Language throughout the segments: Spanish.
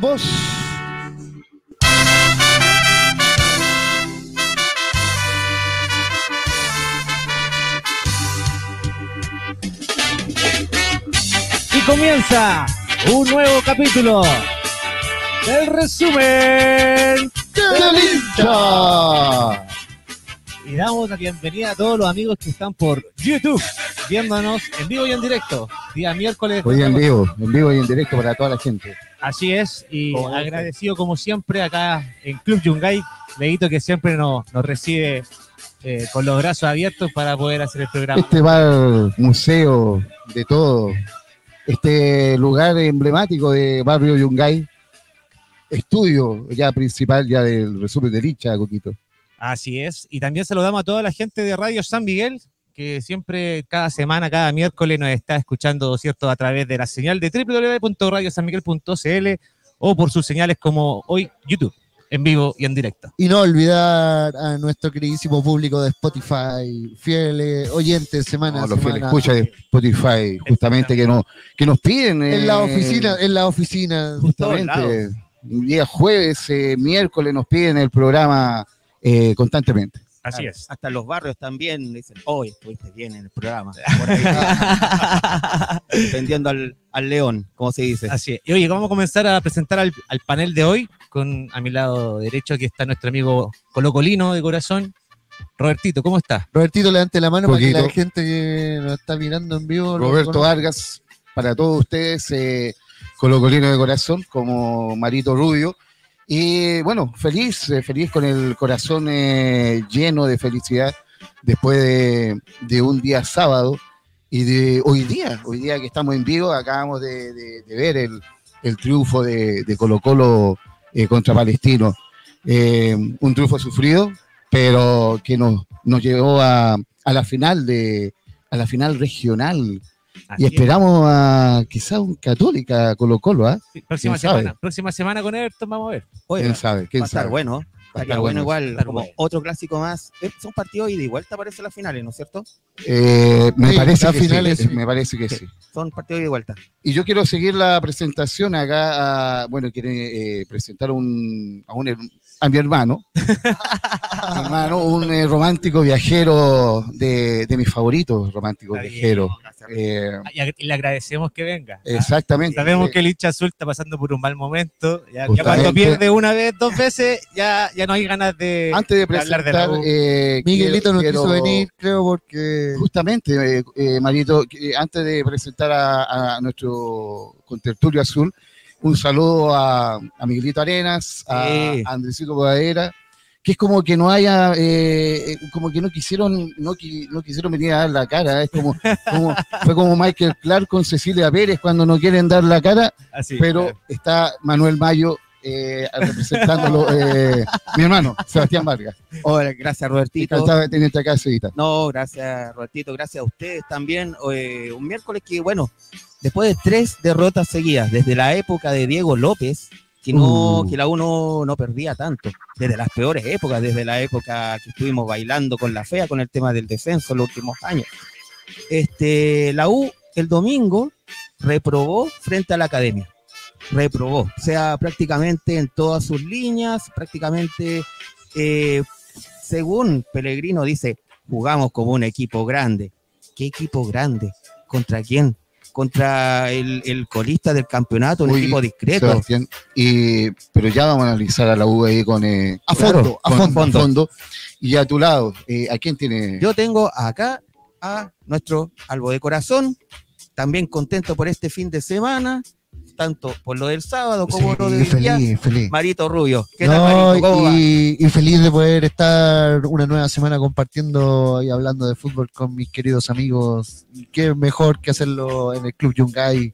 Vamos. Y comienza un nuevo capítulo del resumen ¡Del hincha! y damos la bienvenida a todos los amigos que están por YouTube viéndonos en vivo y en directo día miércoles Hoy en vivo, en vivo y en directo para toda la gente. así es y Como este. agradecido como siempre acá en Club Yungay Leito que siempre nos, nos recibe eh, con los brazos abiertos para poder hacer el programa Este bar, museo, de todo. Este lugar emblemático de Barrio Yungay. Estudio ya principal ya del resumen de hincha, Coquito. Así es. Y también saludamos a toda la gente de Radio San Miguel, que siempre, cada semana, cada miércoles nos está escuchando, ¿cierto?, a través de la señal de www.radiosanmiguel.cl o por sus señales como hoy YouTube, en vivo y en directo. Y no olvidar a nuestro queridísimo público de Spotify, fieles oyentes semana No, a los fieles semana. escuchas de Spotify, justamente que, no, que nos piden. En la eh, oficina, en la oficina. Justamente, un día jueves, eh, miércoles nos piden el programa eh, constantemente. Así es. Hasta los barrios también dicen, hoy estuviste bien en el programa. Por ahí, defendiendo al, al león, como se dice. Así es. Y oye, vamos a comenzar a presentar al, al panel de hoy, con a mi lado derecho aquí está nuestro amigo Colocolino de corazón, Robertito, ¿cómo estás? Robertito, levante la mano para que la Poquito. gente que nos está mirando en vivo. Roberto. Vargas, para todos ustedes, eh, colocolino de corazón, como Marito Rubio. Y bueno, feliz, eh, feliz con el corazón eh, lleno de felicidad después de, un día sábado y de hoy día, hoy día que estamos en vivo, acabamos de, ver el, triunfo de, Colo Colo eh, contra Palestino. Un triunfo sufrido, pero que nos, nos llevó a, a la final de a la final regional Así y es. esperamos a quizá un Católica Colo Colo, ¿ah? Sí, Próxima semana, próxima semana con Everton, vamos a ver. Oiga, ¿Quién sabe? ¿Quién va a estar sabe? bueno. Va a Estaría estar bueno, bueno, igual, estar como bueno. otro clásico más. Eh, Son partidos ida y vuelta, parece las finales, ¿no es cierto? Eh, me Sí, parece que sí, finales, sí. me parece que sí. Son partidos ida y vuelta. Y yo quiero seguir la presentación acá, a- bueno, quiere eh, presentar un, a, un a mi hermano, Mi hermano, un eh, romántico viajero de, de mis favoritos románticos Está bien, viajeros. Eh, Y le agradecemos que venga. exactamente. Sabemos Eh, que el hincha azul está pasando por un mal momento. Ya, cuando pierde una vez, dos veces, ya, ya no hay ganas de. antes de hablar de la presentar, eh, Miguelito no quiso quiero- venir, creo, porque Justamente, eh, eh, Marito, antes de presentar a, a nuestro contertulio azul, un saludo a, a Miguelito Arenas, a, Sí. a Andresito Bodadera, que es como que no haya, eh, eh, como que no quisieron, no, no quisieron venir a dar la cara, es como, como- fue como Michael Clark con Cecilia Pérez cuando no quieren dar la cara, Así, pero claro. está Manuel Mayo eh, representándolo, eh, mi hermano, Sebastián Vargas. Hola, gracias, Robertito. De tenerte acá. No, gracias, Robertito. Gracias a ustedes también. Eh, un miércoles que, bueno, después de tres derrotas seguidas, desde la época de Diego López, que, no, Uh. que la uno no perdía tanto, desde las peores épocas, desde la época que estuvimos bailando con la fea con el tema del descenso en los últimos años. Este, la U el domingo reprobó frente a la academia. Reprobó, o sea, prácticamente en todas sus líneas, prácticamente, eh, según Pellegrino dice, jugamos como un equipo grande. ¿Qué equipo grande? ¿Contra quién? Contra el, el colista del campeonato, un Uy, equipo discreto. Sebastián, pero ya vamos a analizar a la U ahí con, eh, A fondo, a con- fondo. fondo. Y a tu lado, eh, ¿a quién tiene? Yo tengo acá a nuestro algo de corazón, también contento por este fin de semana, tanto por lo del sábado como lo Sí, del día. feliz, feliz. Marito Rubio, ¿qué tal, Marito? ¿Cómo va? y, y feliz de poder estar una nueva semana compartiendo y hablando de fútbol con mis queridos amigos. Y qué mejor que hacerlo en el Club Yungay.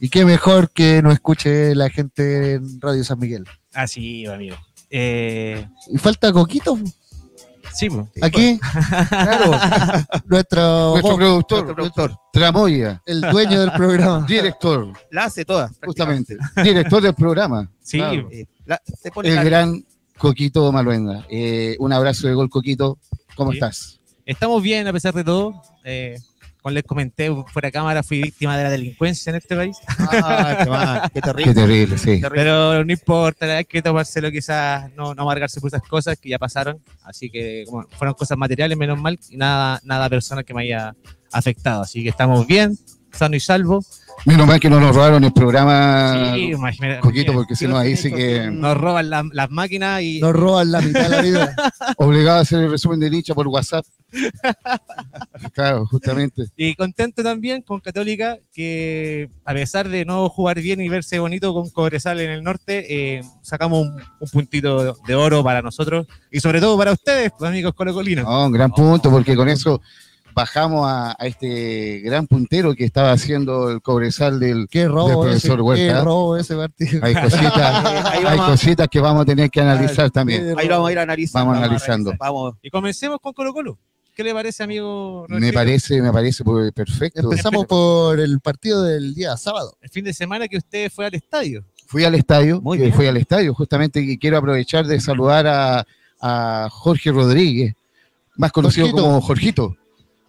Y qué mejor que nos escuche la gente en Radio San Miguel. Así, amigo. Eh, Y falta Coquito. Sí. Aquí, claro, nuestro, Nuestro productor, Nuestro productor. Tramoya, el dueño del programa. director, La hace toda. justamente, director del programa. Sí, Claro. Eh, la- se pone El la- gran Coquito Maluenda. Eh, un abrazo de gol, Coquito. ¿Cómo Sí. estás? estamos bien a pesar de todo. Eh, como les comenté fuera de cámara, fui víctima de la delincuencia en este país. Ah, qué qué terrible. Qué terrible, sí. Pero no importa, hay que tomárselo quizás, no, no amargarse por esas cosas que ya pasaron. Así que como fueron cosas materiales, menos mal, y nada, nada personal que me haya afectado. Así que estamos bien, sano y salvo. Menos mal que no nos robaron el programa, Sí, imagínate- Coquito, porque si no ahí sí que nos roban la- las máquinas y Nos roban la mitad de la vida. obligado a hacer el resumen de dicha por WhatsApp. Claro, justamente. Y contento también con Católica, que a pesar de no jugar bien y verse bonito con Cobresal en el norte, eh, sacamos un, un puntito de oro para nosotros y sobre todo para ustedes, amigos colocolinos. No, un gran punto, porque con eso bajamos a, a este gran puntero que estaba haciendo el cobresal del. Qué robo Del ese, profesor qué Huerta. robo ese partido. Hay cositas, Ahí hay vamos, cositas que vamos a tener que analizar también. Ahí lo vamos a ir analizando. Vamos analizando. Vamos. Y comencemos con Colo Colo. ¿Qué le parece, amigo? Me parece, me parece pues, perfecto. Empezamos por el partido del día sábado. El fin de semana que usted fue al estadio. Fui al estadio, Muy bien. fui al estadio, justamente y quiero aprovechar de saludar a, a Jorge Rodríguez, más conocido Jorgito. como Jorgito.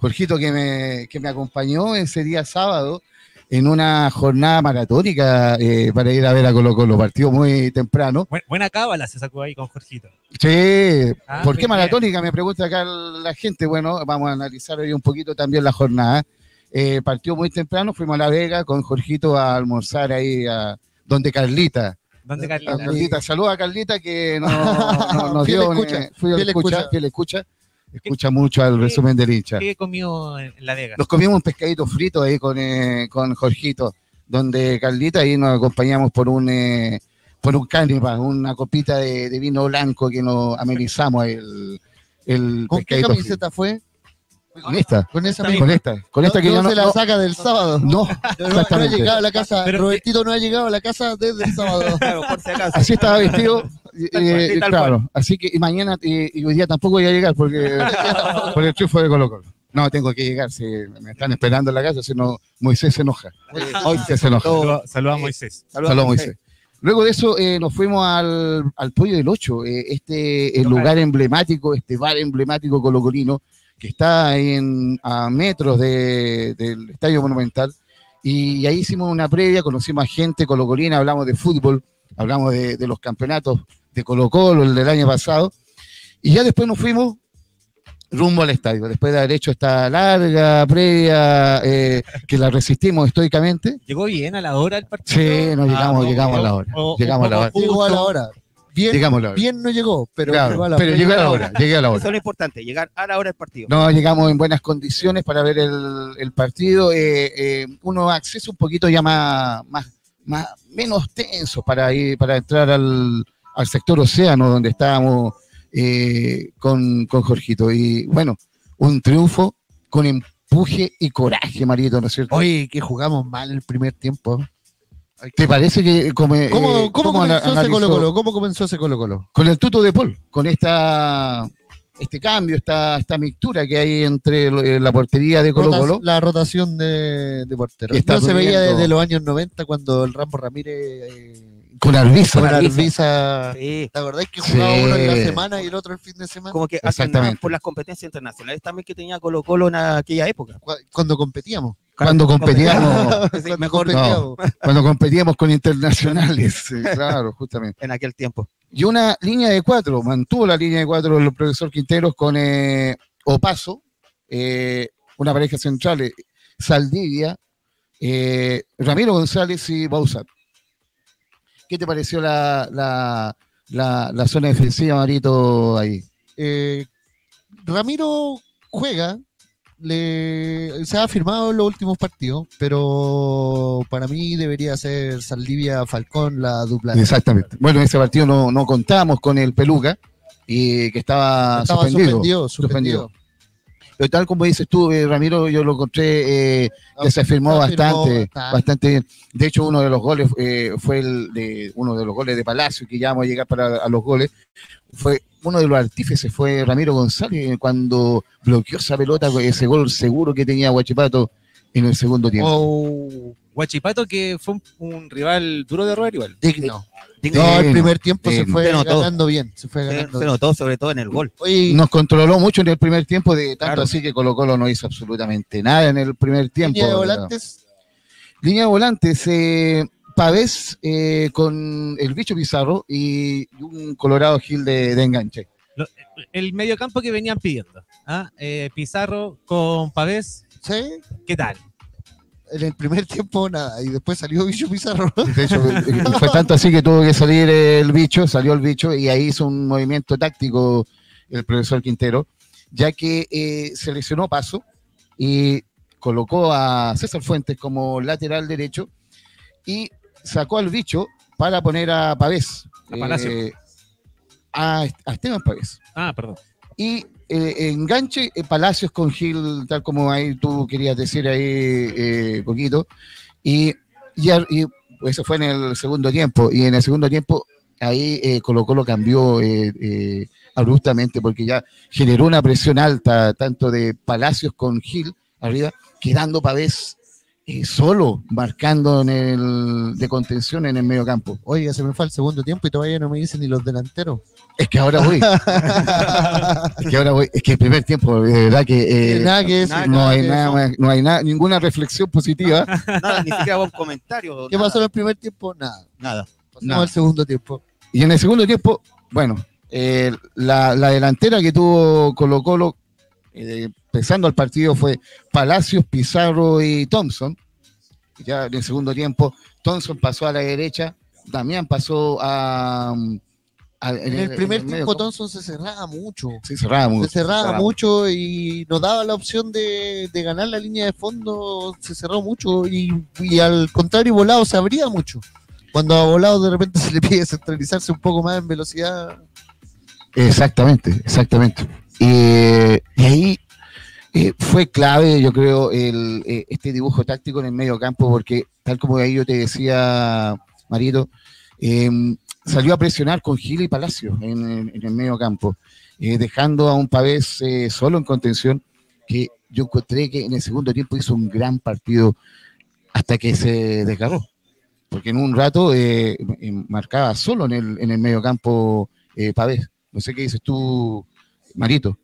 Jorgito que me, que me acompañó ese día sábado en una jornada maratónica eh, para ir a ver a Colo Colo, partido muy temprano. Buen- buena cábala se sacó ahí con Jorgito. Sí, Ah, ¿por qué bien. maratónica? Me pregunta acá la gente. Bueno, vamos a analizar hoy un poquito también la jornada. Eh, partió muy temprano, fuimos a La Vega con Jorgito a almorzar ahí a donde Carlita. ¿Dónde A Carlita? Carlita, saluda a Carlita que no, no- nos Fiel dio, escucha, eh, fui a fiel escucha, escucha. fiel escucha, escucha mucho al resumen del hincha. ¿Qué comió en La Vega? Nos comimos un pescadito frito ahí con, eh, con Jorgito, donde Carlita ahí nos acompañamos por un eh, por un cánipa, una copita de, de vino blanco que nos amenizamos el, el ¿Con qué frito. camiseta fue? Con esta, Con esa con esta, con esta No- que no yo no, se la no- saca del sábado. no, No, no ha llegado a la casa. Pero- Robertito no ha llegado a la casa desde el sábado. Claro, por si acaso. así estaba vestido. eh, cual, claro, así que y mañana eh, y hoy día tampoco voy a llegar porque por el triunfo de Colo Colo. No, tengo que llegar, si me están esperando en la casa, si no, Moisés se enoja. Hoy se enoja. Saludos saludos a Moisés. Saludos, Moisés. Luego de eso eh, nos fuimos al, al Pollo del Ocho, eh, este el lugar emblemático, este bar emblemático colocolino, que está en, a metros de- del Estadio Monumental. Y ahí hicimos una previa, conocimos a gente colocolina, hablamos de fútbol, hablamos de, de los campeonatos de Colo Colo, el del año pasado. Y ya después nos fuimos rumbo al estadio, después de haber hecho esta larga previa eh, que la resistimos estoicamente. ¿Llegó bien a la hora el partido? Sí, no llegamos, Ah, llegamos a la hora. o- Llegamos a la un hora. poco Llegó a la justo. hora. Bien, Llegamos a la hora. bien no llegó, pero Claro, llegó a la pero hora. llegué a la hora, llegué a la Eso hora. es lo importante, llegar a la hora del partido. No, llegamos en buenas condiciones para ver el, el partido. eh, eh, unos accesos un poquito ya más, más, más menos tensos para ir, para entrar al, al sector océano donde estábamos eh, con, con Jorgito. Y bueno, un triunfo con empuje y coraje, Marito, ¿no es cierto? Oye, que jugamos mal el primer tiempo. ¿Te parece que como, eh, ¿Cómo, cómo cómo comenzó ese? Colo Colo? ¿Cómo comenzó ese Colo Colo? con el tuto de Paul, con esta este cambio, esta, esta mixtura que hay entre eh, la portería de Colo Colo. La rotación de, de porteros. No se veía desde los años 90 cuando el Rambo Ramírez eh, Con Arbiza. con Arbiza. Sí. ¿Te acordás que jugaba Sí. uno en la semana y el otro el fin de semana? Como que por las competencias internacionales también que tenía Colo Colo en aquella época. Cu- Cuando competíamos. Cuando competíamos, Sí, mejor competíamos. cuando competíamos con internacionales, claro, justamente. en aquel tiempo. Y una línea de cuatro, mantuvo la línea de cuatro el profesor Quinteros con eh, Opaso, eh, una pareja central, eh, Saldivia, eh, Ramiro González y Bausat. ¿Qué te pareció la, la, la, la zona defensiva, Marito, ahí? Eh, Ramiro juega, le, se ha firmado en los últimos partidos, pero para mí debería ser Saldivia Falcón la dupla. Exactamente. Bueno, en ese partido no, no contábamos con el Peluca, y que estaba, Estaba suspendido. suspendido, suspendido. Pero tal como dices tú, eh, Ramiro, yo lo encontré, eh, se afirmó Se afirmó bastante, bastante. bastante bien. De hecho, uno de los goles eh, fue el de uno de los goles de Palacio, que ya vamos a llegar para a los goles. Fue uno de los artífices, fue Ramiro González, eh, cuando bloqueó esa pelota, con ese gol seguro que tenía Guachipato en el segundo tiempo. Oh, Guachipato que fue un, un rival duro de roer igual. digno. No, el primer tiempo se eh, fue se notó. ganando bien. Se fue ganando se bien. notó sobre todo en el gol. Oye, Nos controló mucho en el primer tiempo, de tanto Claro. así que Colo Colo no hizo absolutamente nada en el primer tiempo. línea de volantes. Línea de volantes, eh, Pavés eh, con el bicho Pizarro y un Colorado Gil de, de enganche. El mediocampo que venían pidiendo. ¿ah? Eh, Pizarro con Pavés, Sí, ¿qué tal? en el primer tiempo nada. Y después salió Bicho Pizarro. De hecho, eh, fue tanto así que tuvo que salir el bicho, salió el bicho y ahí hizo un movimiento táctico el profesor Quintero, ya que eh, seleccionó paso y colocó a César Fuentes como lateral derecho y sacó al bicho para poner a Pavés. A Palacio. eh, a, a Esteban Pavés. Ah, perdón. Y eh, enganche eh, Palacios con Gil, tal como ahí tú querías decir ahí eh, poquito. Y, y, y eso fue en el segundo tiempo. Y en el segundo tiempo ahí eh, Colo Colo cambió eh, eh, abruptamente porque ya generó una presión alta, tanto de Palacios con Gil arriba, quedando Pavés eh, solo, marcando en el de contención en el medio campo. Oiga, se me fue el segundo tiempo y todavía no me dicen ni los delanteros. Es que ahora voy, es que ahora voy, es que el primer tiempo, de verdad que... eh, nada que decir. nada, no hay que nada, no hay nada, ninguna reflexión positiva. Nada, ni siquiera un comentario. ¿Qué nada, pasó en el primer tiempo? Nada. Nada. Pasamos Nada. al segundo tiempo. Y en el segundo tiempo, bueno, eh, la, la delantera que tuvo Colo Colo, eh, empezando el partido, fue Palacios, Pizarro y Thompson. Ya en el segundo tiempo, Thompson pasó a la derecha, Damián pasó a... a- En el primer tiempo. Thompson se cerraba mucho. Sí, cerraba mucho. Se cerraba cerraba mucho y nos daba la opción de, de ganar la línea de fondo. Se cerró mucho y, y al contrario, Volado se abría mucho. Cuando a Volado de repente se le pide centralizarse un poco más en velocidad. Exactamente, exactamente. Eh, y ahí eh, fue clave, yo creo, el, eh, este dibujo táctico en el medio campo, porque tal como ahí yo te decía, Marito, eh, salió a presionar con Gil y Palacio en, el- medio campo, eh, dejando a un Pavés solo en contención, que yo encontré que en el segundo tiempo hizo un gran partido hasta que se desgarró. Porque en un rato marcaba solo en el, en el medio campo Pavés. No sé qué dices tú, Marito.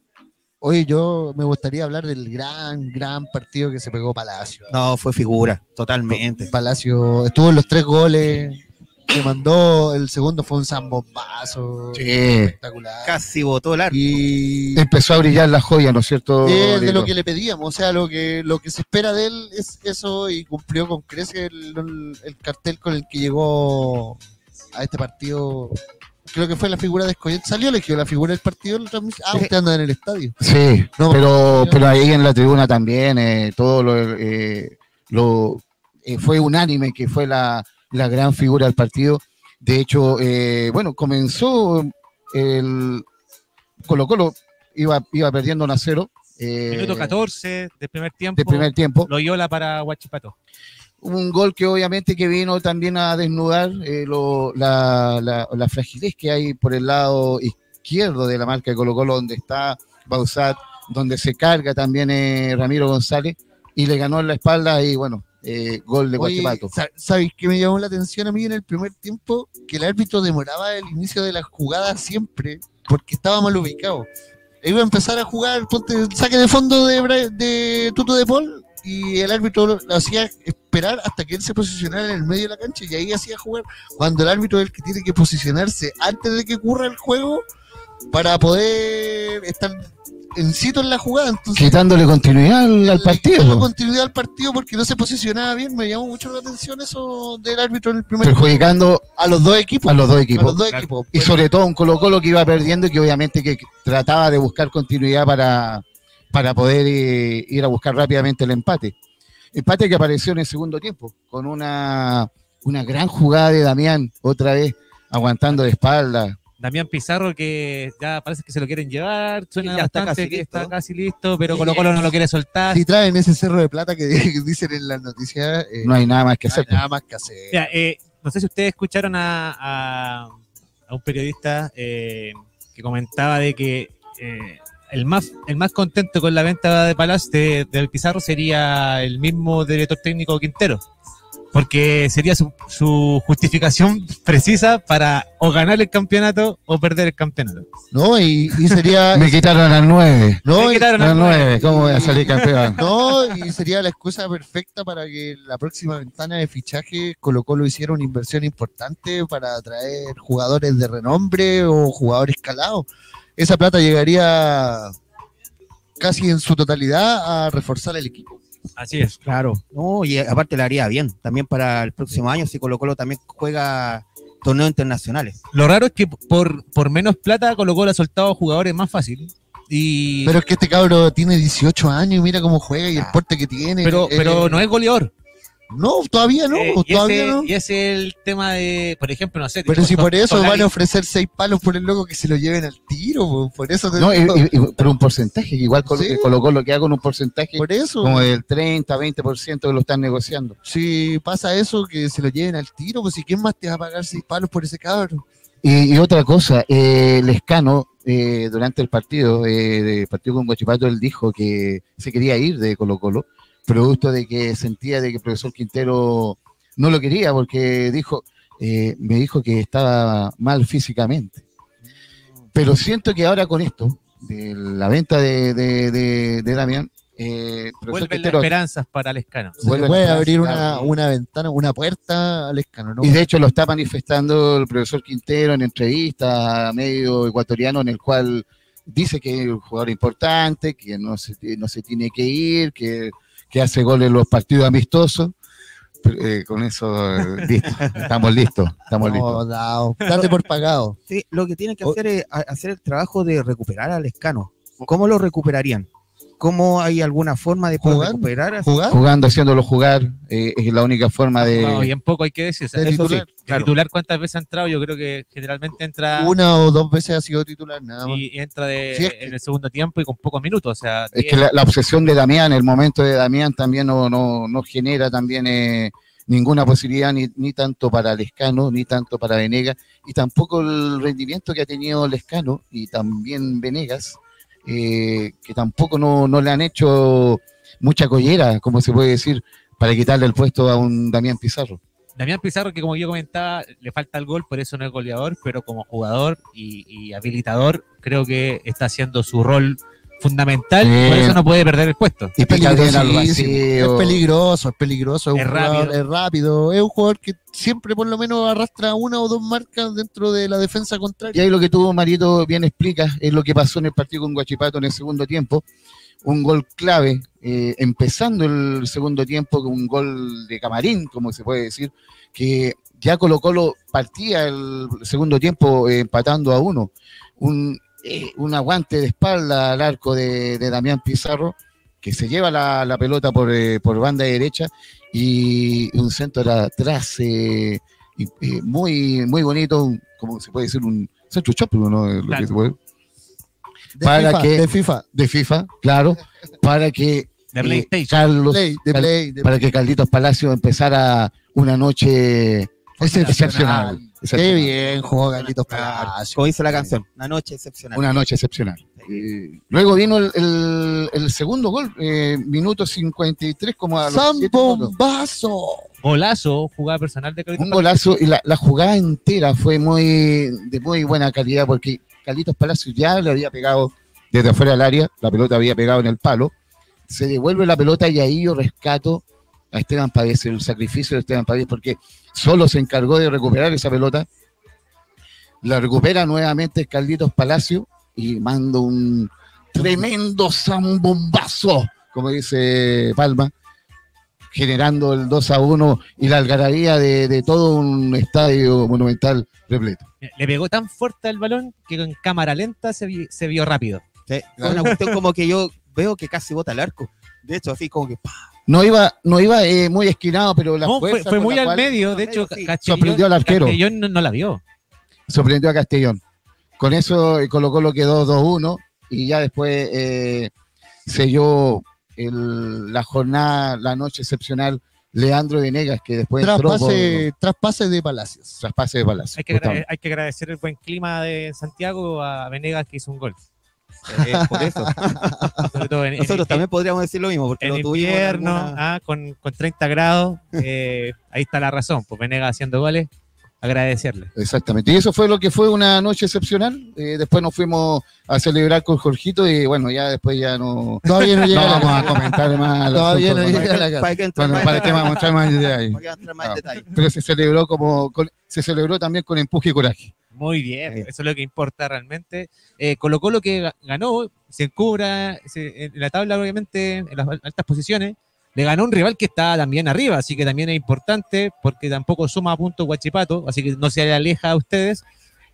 Oye, yo me gustaría hablar del gran, gran partido que se pegó Palacio. No, fue figura, totalmente. Palacio estuvo en los tres goles, que mandó, el segundo fue un zambombazo Sí. espectacular. Casi botó el arco. Y Empezó a brillar la joya, ¿no es cierto? es de lo que le pedíamos, o sea, lo que, lo que se espera de él es eso y cumplió con creces el, el- el cartel con el que llegó a este partido. Creo que fue la figura de Escoyet. Salió elegido la figura del partido. Ah, usted anda en el estadio. Sí, No, pero, pero ahí en la tribuna también, eh, todo lo, eh, lo eh, fue unánime que fue la, la gran figura del partido. De hecho, eh, bueno, comenzó el Colo Colo, iba, iba perdiendo 1 a 0. Eh, Minuto 14 del primer tiempo. de primer tiempo. Loyola para Huachipato. un gol que obviamente que vino también a desnudar eh, lo- la, la- la fragilez que hay por el lado izquierdo de la marca de Colo Colo, donde está Bausat, donde se carga también eh, Ramiro González, y le ganó en la espalda y bueno, eh, gol de Guachipato. sa- ¿Sabes qué me llamó la atención a mí en el primer tiempo? Que el árbitro demoraba el inicio de la jugada siempre porque estaba mal ubicado. Iba a empezar a jugar, ponte, saque de fondo de, de Tuto de Paul y el árbitro lo hacía esperar hasta que él se posicionara en el medio de la cancha y ahí hacía jugar. Cuando el árbitro es el que tiene que posicionarse antes de que ocurra el juego para poder estar en sitio en la jugada. Entonces, Quitándole continuidad al, partido, continuidad al partido porque no se posicionaba bien. Me llamó mucho la atención eso del árbitro en el primer perjudicando a los dos equipos. a los dos A equipos. los dos Claro. equipos. Y sobre todo un Colo Colo que iba perdiendo y que obviamente que trataba de buscar continuidad para, para poder eh, ir a buscar rápidamente el empate. Empate que apareció en el segundo tiempo, con una, una gran jugada de Damián, otra vez aguantando de espalda. Damián Pizarro que ya parece que se lo quieren llevar, suena ya está bastante casi que listo. está casi listo, pero Colo Colo no lo quiere soltar. Si traen ese cerro de plata que, que dicen en las noticias, eh, No hay nada más que no hay hacer. nada más que hacer. Mira, eh, no sé si ustedes escucharon a, a- a un periodista eh, que comentaba de que eh, el más el más contento con la venta de Palacio de, del Pizarro sería el mismo director técnico Quintero. Porque sería su, su justificación precisa para o ganar el campeonato o perder el campeonato. ¿No? Y, y sería. Me quitaron al 9. no, Me quitaron Al al 9, ¿cómo voy a salir campeón? No, y sería la excusa perfecta para que en la próxima ventana de fichaje Colo Colo hiciera una inversión importante para atraer jugadores de renombre o jugadores calados. Esa plata llegaría casi en su totalidad a reforzar el equipo. Así es. Claro. No, y aparte le haría bien. También para el próximo año, si Colo Colo también juega torneos internacionales. Lo raro es que por, por menos plata Colo Colo ha soltado jugadores más fácil. Y, Pero es que este cabro tiene 18 años y mira cómo juega y el Ah. porte que tiene. pero, Eh, pero no es goleador. No, todavía no, Eh, y, todavía ese, no. y ese es el tema de, por ejemplo, no sé. Pero si por eso Solari- van a ofrecer seis palos por el loco que se lo lleven al tiro, po, por eso te No, y- digo. y- y- pero un porcentaje, que igual Colo- Sí. colocó lo que haga con un porcentaje por eso. como del 30, 20% que lo están negociando. si pasa eso, que se lo lleven al tiro, pues si quién más te va a pagar seis palos por ese cabrón. Y, y otra cosa, eh, Lescano, eh, durante el partido, eh, de partido con Guachipato, él dijo que se quería ir de Colo Colo, producto de que sentía de que el profesor Quintero no lo quería, porque dijo, eh, me dijo que estaba mal físicamente. Pero siento que ahora con esto, de la venta de, de, de, de Damián, eh, Vuelven las Quintero- esperanzas para Lescano. Se puede a abrir una, una ventana, una puerta al escano, ¿no? Y de hecho lo está manifestando el profesor Quintero en entrevista a medio ecuatoriano en el cual dice que es un jugador importante, que no se, no se tiene que ir, que, que hace goles en los partidos amistosos. Pero, eh, con eso, eh, listo, estamos listos, estamos listos. No, por pagado. Sí, lo que tienen que hacer es hacer el trabajo de recuperar al escano. ¿Cómo lo recuperarían? ¿Cómo hay alguna forma de poder recuperar? a- ¿Jugar? Jugando, haciéndolo jugar, eh, es la única forma de... No, bien poco hay que decir. o sea, De sí, titular, el claro. titular cuántas veces ha entrado, yo creo que generalmente entra Una o dos veces ha sido titular, nada más. y entra de, Sí, es que- en el segundo tiempo y con pocos minutos. O sea, Es que la, la obsesión de Damián, el momento de Damián también no, no, no genera también eh, ninguna posibilidad ni, ni tanto para Lescano, ni tanto para Venegas, y tampoco el rendimiento que ha tenido Lescano y también Venegas, eh, que tampoco no, no le han hecho mucha collera, como se puede decir, para quitarle el puesto a un Damián Pizarro. Damián Pizarro, que como yo comentaba, le falta el gol, por eso no es goleador, pero como jugador y, y habilitador, creo que está haciendo su rol fundamental, Sí. por eso no puede perder el puesto. Y Es peligrosísimo, vacío. es peligroso, es peligroso, es, un Es jugador- rápido. es rápido, es un jugador que siempre por lo menos arrastra una o dos marcas dentro de la defensa Y contraria. ahí lo que tú, Marito, bien explicas, es lo que pasó en el partido con Guachipato en el segundo tiempo. Un gol clave, eh, empezando el segundo tiempo con un gol de camarín, como se puede decir, que ya Colo Colo partía el segundo tiempo eh, empatando a uno. Un, eh, un aguante de espalda al arco de, de Damián Pizarro, que se lleva la, la pelota por, eh, por banda derecha y un centro de atrás eh, eh, muy, muy bonito, un- como se puede decir, un centro choplo, ¿no? Lo Claro. que se puede- De para FIFA, que- de FIFA. de FIFA, claro, para que De eh. Carlos, Play, de Cal- Play, de para que Carlitos Palacio empezara una noche Excepcional. Qué bien jugó Carlitos Claro, Palacio. Como dice la canción, una noche excepcional. Una noche excepcional. Eh, luego vino el, el- el segundo gol, eh, minuto 53, como a los. ¡Zambombazo! Golazo, jugada personal de Carlitos un golazo y la, la jugada entera fue muy de muy buena calidad porque Carlitos Palacios ya le había pegado desde afuera del área, la pelota había pegado en el palo, se devuelve la pelota y ahí yo rescato a Esteban Pávez, el sacrificio de Esteban Pávez porque solo se encargó de recuperar esa pelota, la recupera nuevamente Carlitos Palacio y manda un tremendo zambombazo, como dice Palma, generando el 2 a 1 y la algarabía de, de todo un estadio monumental repleto. Le pegó tan fuerte al balón que en cámara lenta se, vi- se vio rápido. Sí, una cuestión como que yo veo que casi bota el arco. De hecho, así como que ¡pah! No iba, no iba eh, muy esquinado, pero la No, fue, fue muy la al cual medio, de hecho, sí. Castellón, Sorprendió al arquero. Castellón no, no la vio. sorprendió a Castellón. Con eso eh, Colo Colo quedó 2-1 y ya después eh, selló el- la jornada, la noche excepcional Leandro Venegas, que después entró por Traspase, traspase de Palacios. traspase de Palacio. Hay que, hay que agradecer el buen clima de Santiago a Venegas que hizo un gol. Eh, por eso. Sobre todo en, en- Nosotros en- también podríamos decir lo mismo, porque en lo tuvimos invierno, alguna- ah, con, con 30 grados, eh, ahí está la razón. Pues Venega haciendo goles, agradecerle. Exactamente. Y eso fue lo que fue una noche excepcional. Eh, después nos fuimos a celebrar con Jorgito y bueno, ya después ya no, Todavía no no llega vamos la a comentar más. Todavía no llega a la casa. Para que entre bueno, más para que en vamos a entrar más en detalle. para que entre más en Ah. detalle. Pero se celebró como con- se celebró también con empuje y coraje. Muy bien, Sí. eso es lo que importa realmente. Eh, Colo Colo que ga- ganó, se encubra se- en la tabla, obviamente, en las al- altas posiciones. Le ganó un rival que está también arriba, así que también es importante porque tampoco suma puntos Guachipato, así que no se le aleja a ustedes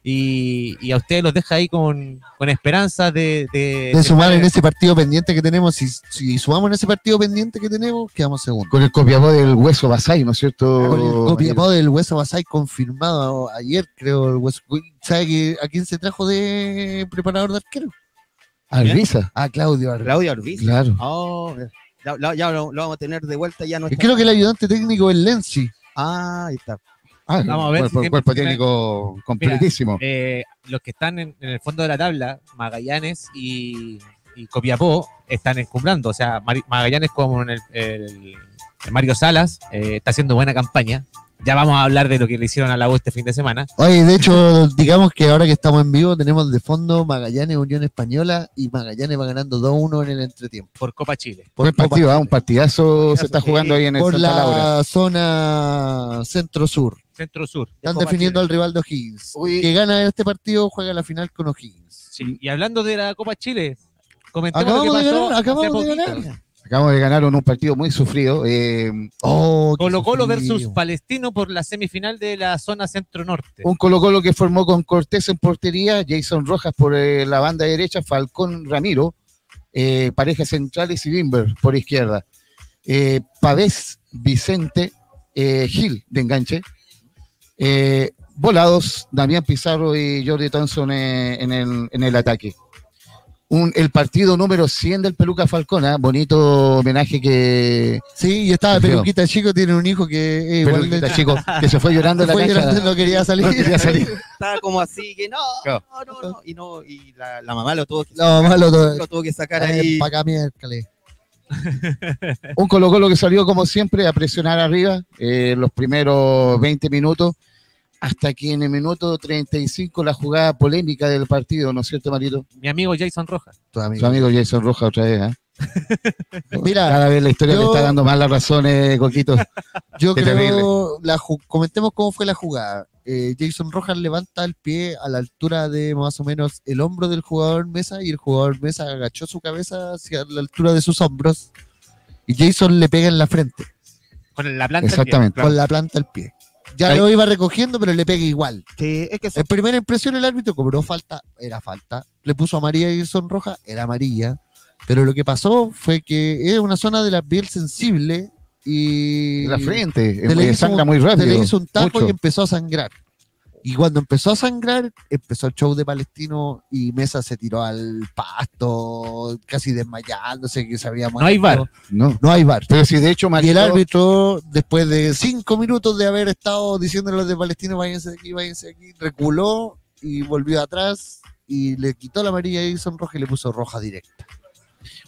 y, y a ustedes los deja ahí con, con esperanzas de, de, de sumar en ese partido pendiente que tenemos. Si, si sumamos en ese partido pendiente que tenemos, quedamos segundos. Con el copiapó del hueso Basay, ¿no es cierto? Con el Copiapó del Hueso Basay confirmado ayer, creo. El Hueso, ¿Sabe que, a quién se trajo de preparador de arquero? Alvisa. A Claudio Arre. Claudio Orbiz. Claro. Oh, ya, ya- ya lo, lo vamos a tener de vuelta ya no está. creo que el ayudante técnico es Lenzi. Ah, ahí está. Ah, Vamos a ver cuerpo, si- cuerpo técnico completísimo. eh, los que están en, en el fondo de la tabla, Magallanes y, y Copiapó, están encumbrando. O sea, Magallanes como en el, el- el Mario Salas eh, está haciendo buena campaña. Ya vamos a hablar de lo que le hicieron a la U este fin de semana. Oye, de hecho, digamos que ahora que estamos en vivo, tenemos de fondo Magallanes Unión Española y Magallanes va ganando 2-1 en el entretiempo. por Copa Chile. Por Buen Copa partido, ah, un partidazo se está jugando ahí en el por Santa Laura. la zona centro-sur. Centro Sur. de Están Copa definiendo Chile. al rival de O'Higgins. Que gana este partido juega la final con O'Higgins. Sí, Y hablando de la Copa Chile, comentemos Acabamos lo que de pasó ganar, hace acabamos de ganar. Acabamos de ganar en un partido muy sufrido. eh, Oh, Colo Colo sufrido. versus Palestino por la semifinal de la zona centro-norte. un Colo Colo que formó con Cortés en portería, Jason Rojas por eh, la banda derecha, Falcón Ramiro, eh, parejas centrales y Bimber por izquierda. Eh, Pavés Vicente Gil de enganche. Volados, Damián Pizarro y Jordi Thompson en, el, en el ataque. Un, el partido número 100 del Peluca Falcón, ¿ah? bonito homenaje que Sí, y estaba. Peluquita Chico, tiene un hijo que Peluquita chico, que se fue llorando la cancha. llorando, no quería salir. No quería salir. Estaba como así, que no, no, no, no. Y, no, y la, la mamá lo tuvo que, No, malo todo. lo tuvo que sacar ahí. Para acá miércoles. Un Colo Colo que salió como siempre a presionar arriba eh, los primeros 20 minutos, hasta que en el minuto 35 la jugada polémica del partido, ¿no es cierto, Marito? Mi amigo Jason Rojas. Tu amigo. Su amigo Jason Rojas otra vez, ¿ah? Mira, Cada vez la historia le yo- está dando más las razones, Coquito. Yo Qué creo, la comentemos cómo fue la jugada. Eh, Jason Rojas levanta el pie a la altura de más o menos el hombro del jugador Mesa y el jugador Mesa agachó su cabeza hacia la altura de sus hombros y Jason le pega en la frente Con la planta. del pie. Exactamente. con la planta del pie. Ya Ahí- lo iba recogiendo, pero le pega igual. Sí, es que son- En primera impresión el árbitro cobró falta, era falta. Le puso amarilla a Jason Rojas, era amarilla. Pero lo que pasó fue que era una zona de la piel sensible y La frente, le eh, sangra un- muy se rápido. le hizo un tapo mucho. y empezó a sangrar. Y cuando empezó a sangrar, empezó el show de Palestino y Mesa se tiró al pasto, casi desmayándose, que se había No hay. VAR. No. No hay bar. Pero si de hecho, Y el árbitro, después de cinco minutos de haber estado diciéndole a los de Palestino, váyanse de aquí, váyanse de aquí, reculó y volvió atrás y le quitó la amarilla a Edison Roja y le puso roja directa.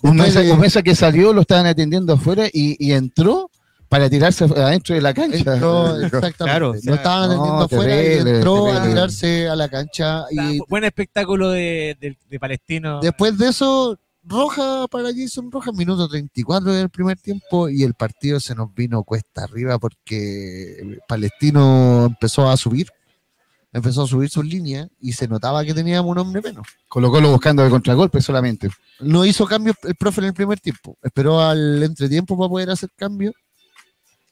un mesa, de- un mesa que salió, lo estaban atendiendo afuera y, y entró para tirarse adentro de la cancha. Entró, exactamente. Claro, o lo sea, estaban no, atendiendo afuera y terrible, entró a tirarse a la cancha. Y Buen espectáculo de, de- de Palestino. después de eso, roja para Jason Roja, minuto 34 del primer tiempo y el partido se nos vino cuesta arriba porque Palestino empezó a subir. Empezó a subir sus líneas y se notaba que teníamos un hombre menos. Colo Colo buscando el contragolpe solamente. No hizo cambios el profe en el primer tiempo. Esperó al entretiempo para poder hacer cambios.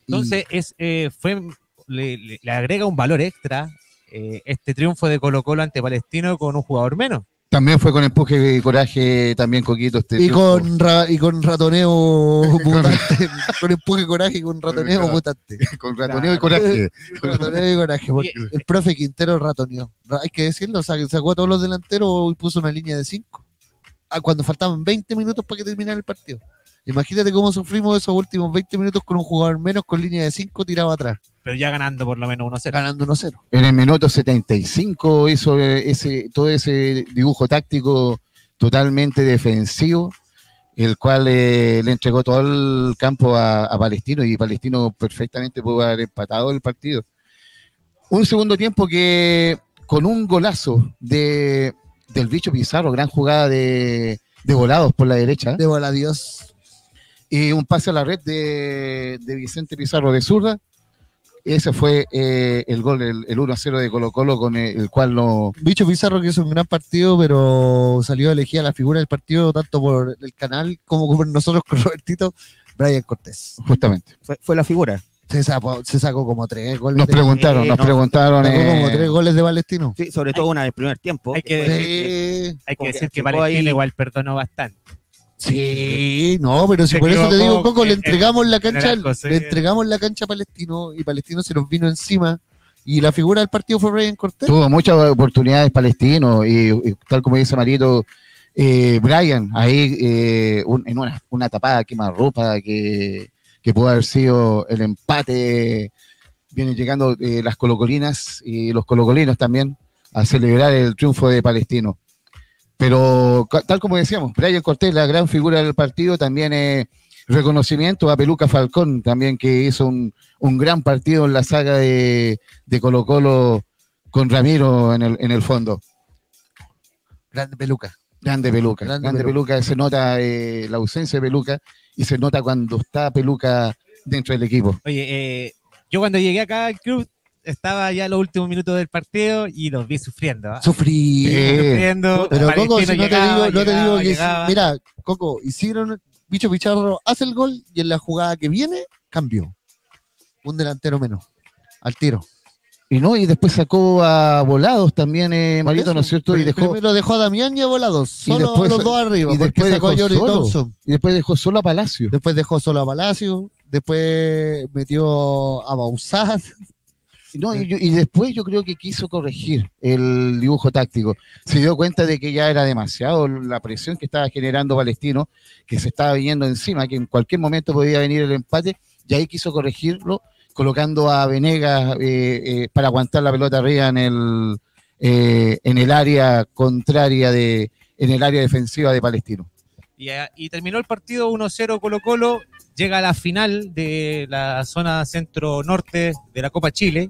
Y Entonces, es, eh, fue, le, le- le agrega un valor extra eh, este triunfo de Colo Colo ante Palestino con un jugador menos. También fue con empuje y coraje, también Coquito. Este y, triunfo. con ra- y con ratoneo mutante. con empuje, coraje y con ratoneo mutante. con ratoneo y coraje. Ratoneo y coraje. Porque el profe Quintero ratoneó. Ra- Hay que decirlo, sa- sacó a todos los delanteros y puso una línea de 5. Cuando faltaban 20 minutos para que terminara el partido. Imagínate cómo sufrimos esos últimos 20 minutos con un jugador menos con línea de 5 tirado atrás, Pero ya ganando por lo menos 1-0. ganando 1-0. En el minuto 75 hizo eh, ese, todo ese dibujo táctico totalmente defensivo, el cual eh, le entregó todo el campo a, a Palestino y Palestino perfectamente pudo haber empatado el partido. Un segundo tiempo que con un golazo de, del bicho Pizarro, gran jugada de, de volados por la derecha, De bola Dios. Y un pase a la red de, de Vicente Pizarro de zurda. Ese fue eh, el gol, el, el 1-0 de Colo Colo, con el, el cual no, Bicho Pizarro que hizo un gran partido, pero salió elegida la figura del partido tanto por el canal como por nosotros con Robertito, Brian Cortés. justamente. Fue, fue la figura. Se sacó, se sacó como tres goles. Nos de, preguntaron, eh, nos no, preguntaron. sacó como eh, tres goles de Palestino. Sí, sobre todo una del primer tiempo. Hay que decir Sí, Hay que decir que que Palestino ahí- igual perdonó bastante. Sí, no, pero si Se por eso te digo, Coco, le en- entregamos la cancha, le entregamos la cancha a Palestino y Palestino se nos vino encima. Y la figura del partido fue Brian Cortés. tuvo muchas oportunidades palestinos y, y tal como dice Marito, eh, Brian, ahí eh, un- en una, una tapada quemarropa que, que pudo haber sido el empate. Vienen llegando eh, las colocolinas y los colocolinos también a celebrar el triunfo de Palestino. Pero tal como decíamos, Brian Cortés, la gran figura del partido, también eh, reconocimiento a Peluca Falcón, también que hizo un, un gran partido en la saga de, de Colo Colo con Ramiro en el, en el fondo. Grande peluca. Grande Peluca. Grande Grande, Peluca. se nota eh, la ausencia de Peluca y se nota cuando está Peluca dentro del equipo. Oye, eh, yo cuando llegué acá al club estaba ya en los últimos minutos del partido y los vi sufriendo. ¿ah? Sufrí. Eh, Sufriendo. Pero Coco, si no te llegaba, digo, no te digo que llegaba. mira, Coco, hicieron Bicho Picharro hace el gol y en la jugada que viene cambió. Un delantero menos. Al tiro. Y no, y después sacó a Volados también, eh, Marito, ¿no es cierto? Y dejó, Primero dejó a Damián y a Volados. Y Solo después- los dos arriba. y porque después sacó a solo. Thompson. y después dejó solo a Palacio. Después dejó solo a Palacio. Después metió a Bausat. No, y, y después yo creo que quiso corregir el dibujo táctico. Se dio cuenta de que ya era demasiado la presión que estaba generando Palestino, que se estaba viniendo encima, que en cualquier momento podía venir el empate, y ahí quiso corregirlo, colocando a Venegas eh, eh, para aguantar la pelota arriba en el, eh, en el área contraria de, en el área defensiva de Palestino. Y, eh, y terminó el partido 1-0 Colo Colo, llega a la final de la zona centro-norte de la Copa Chile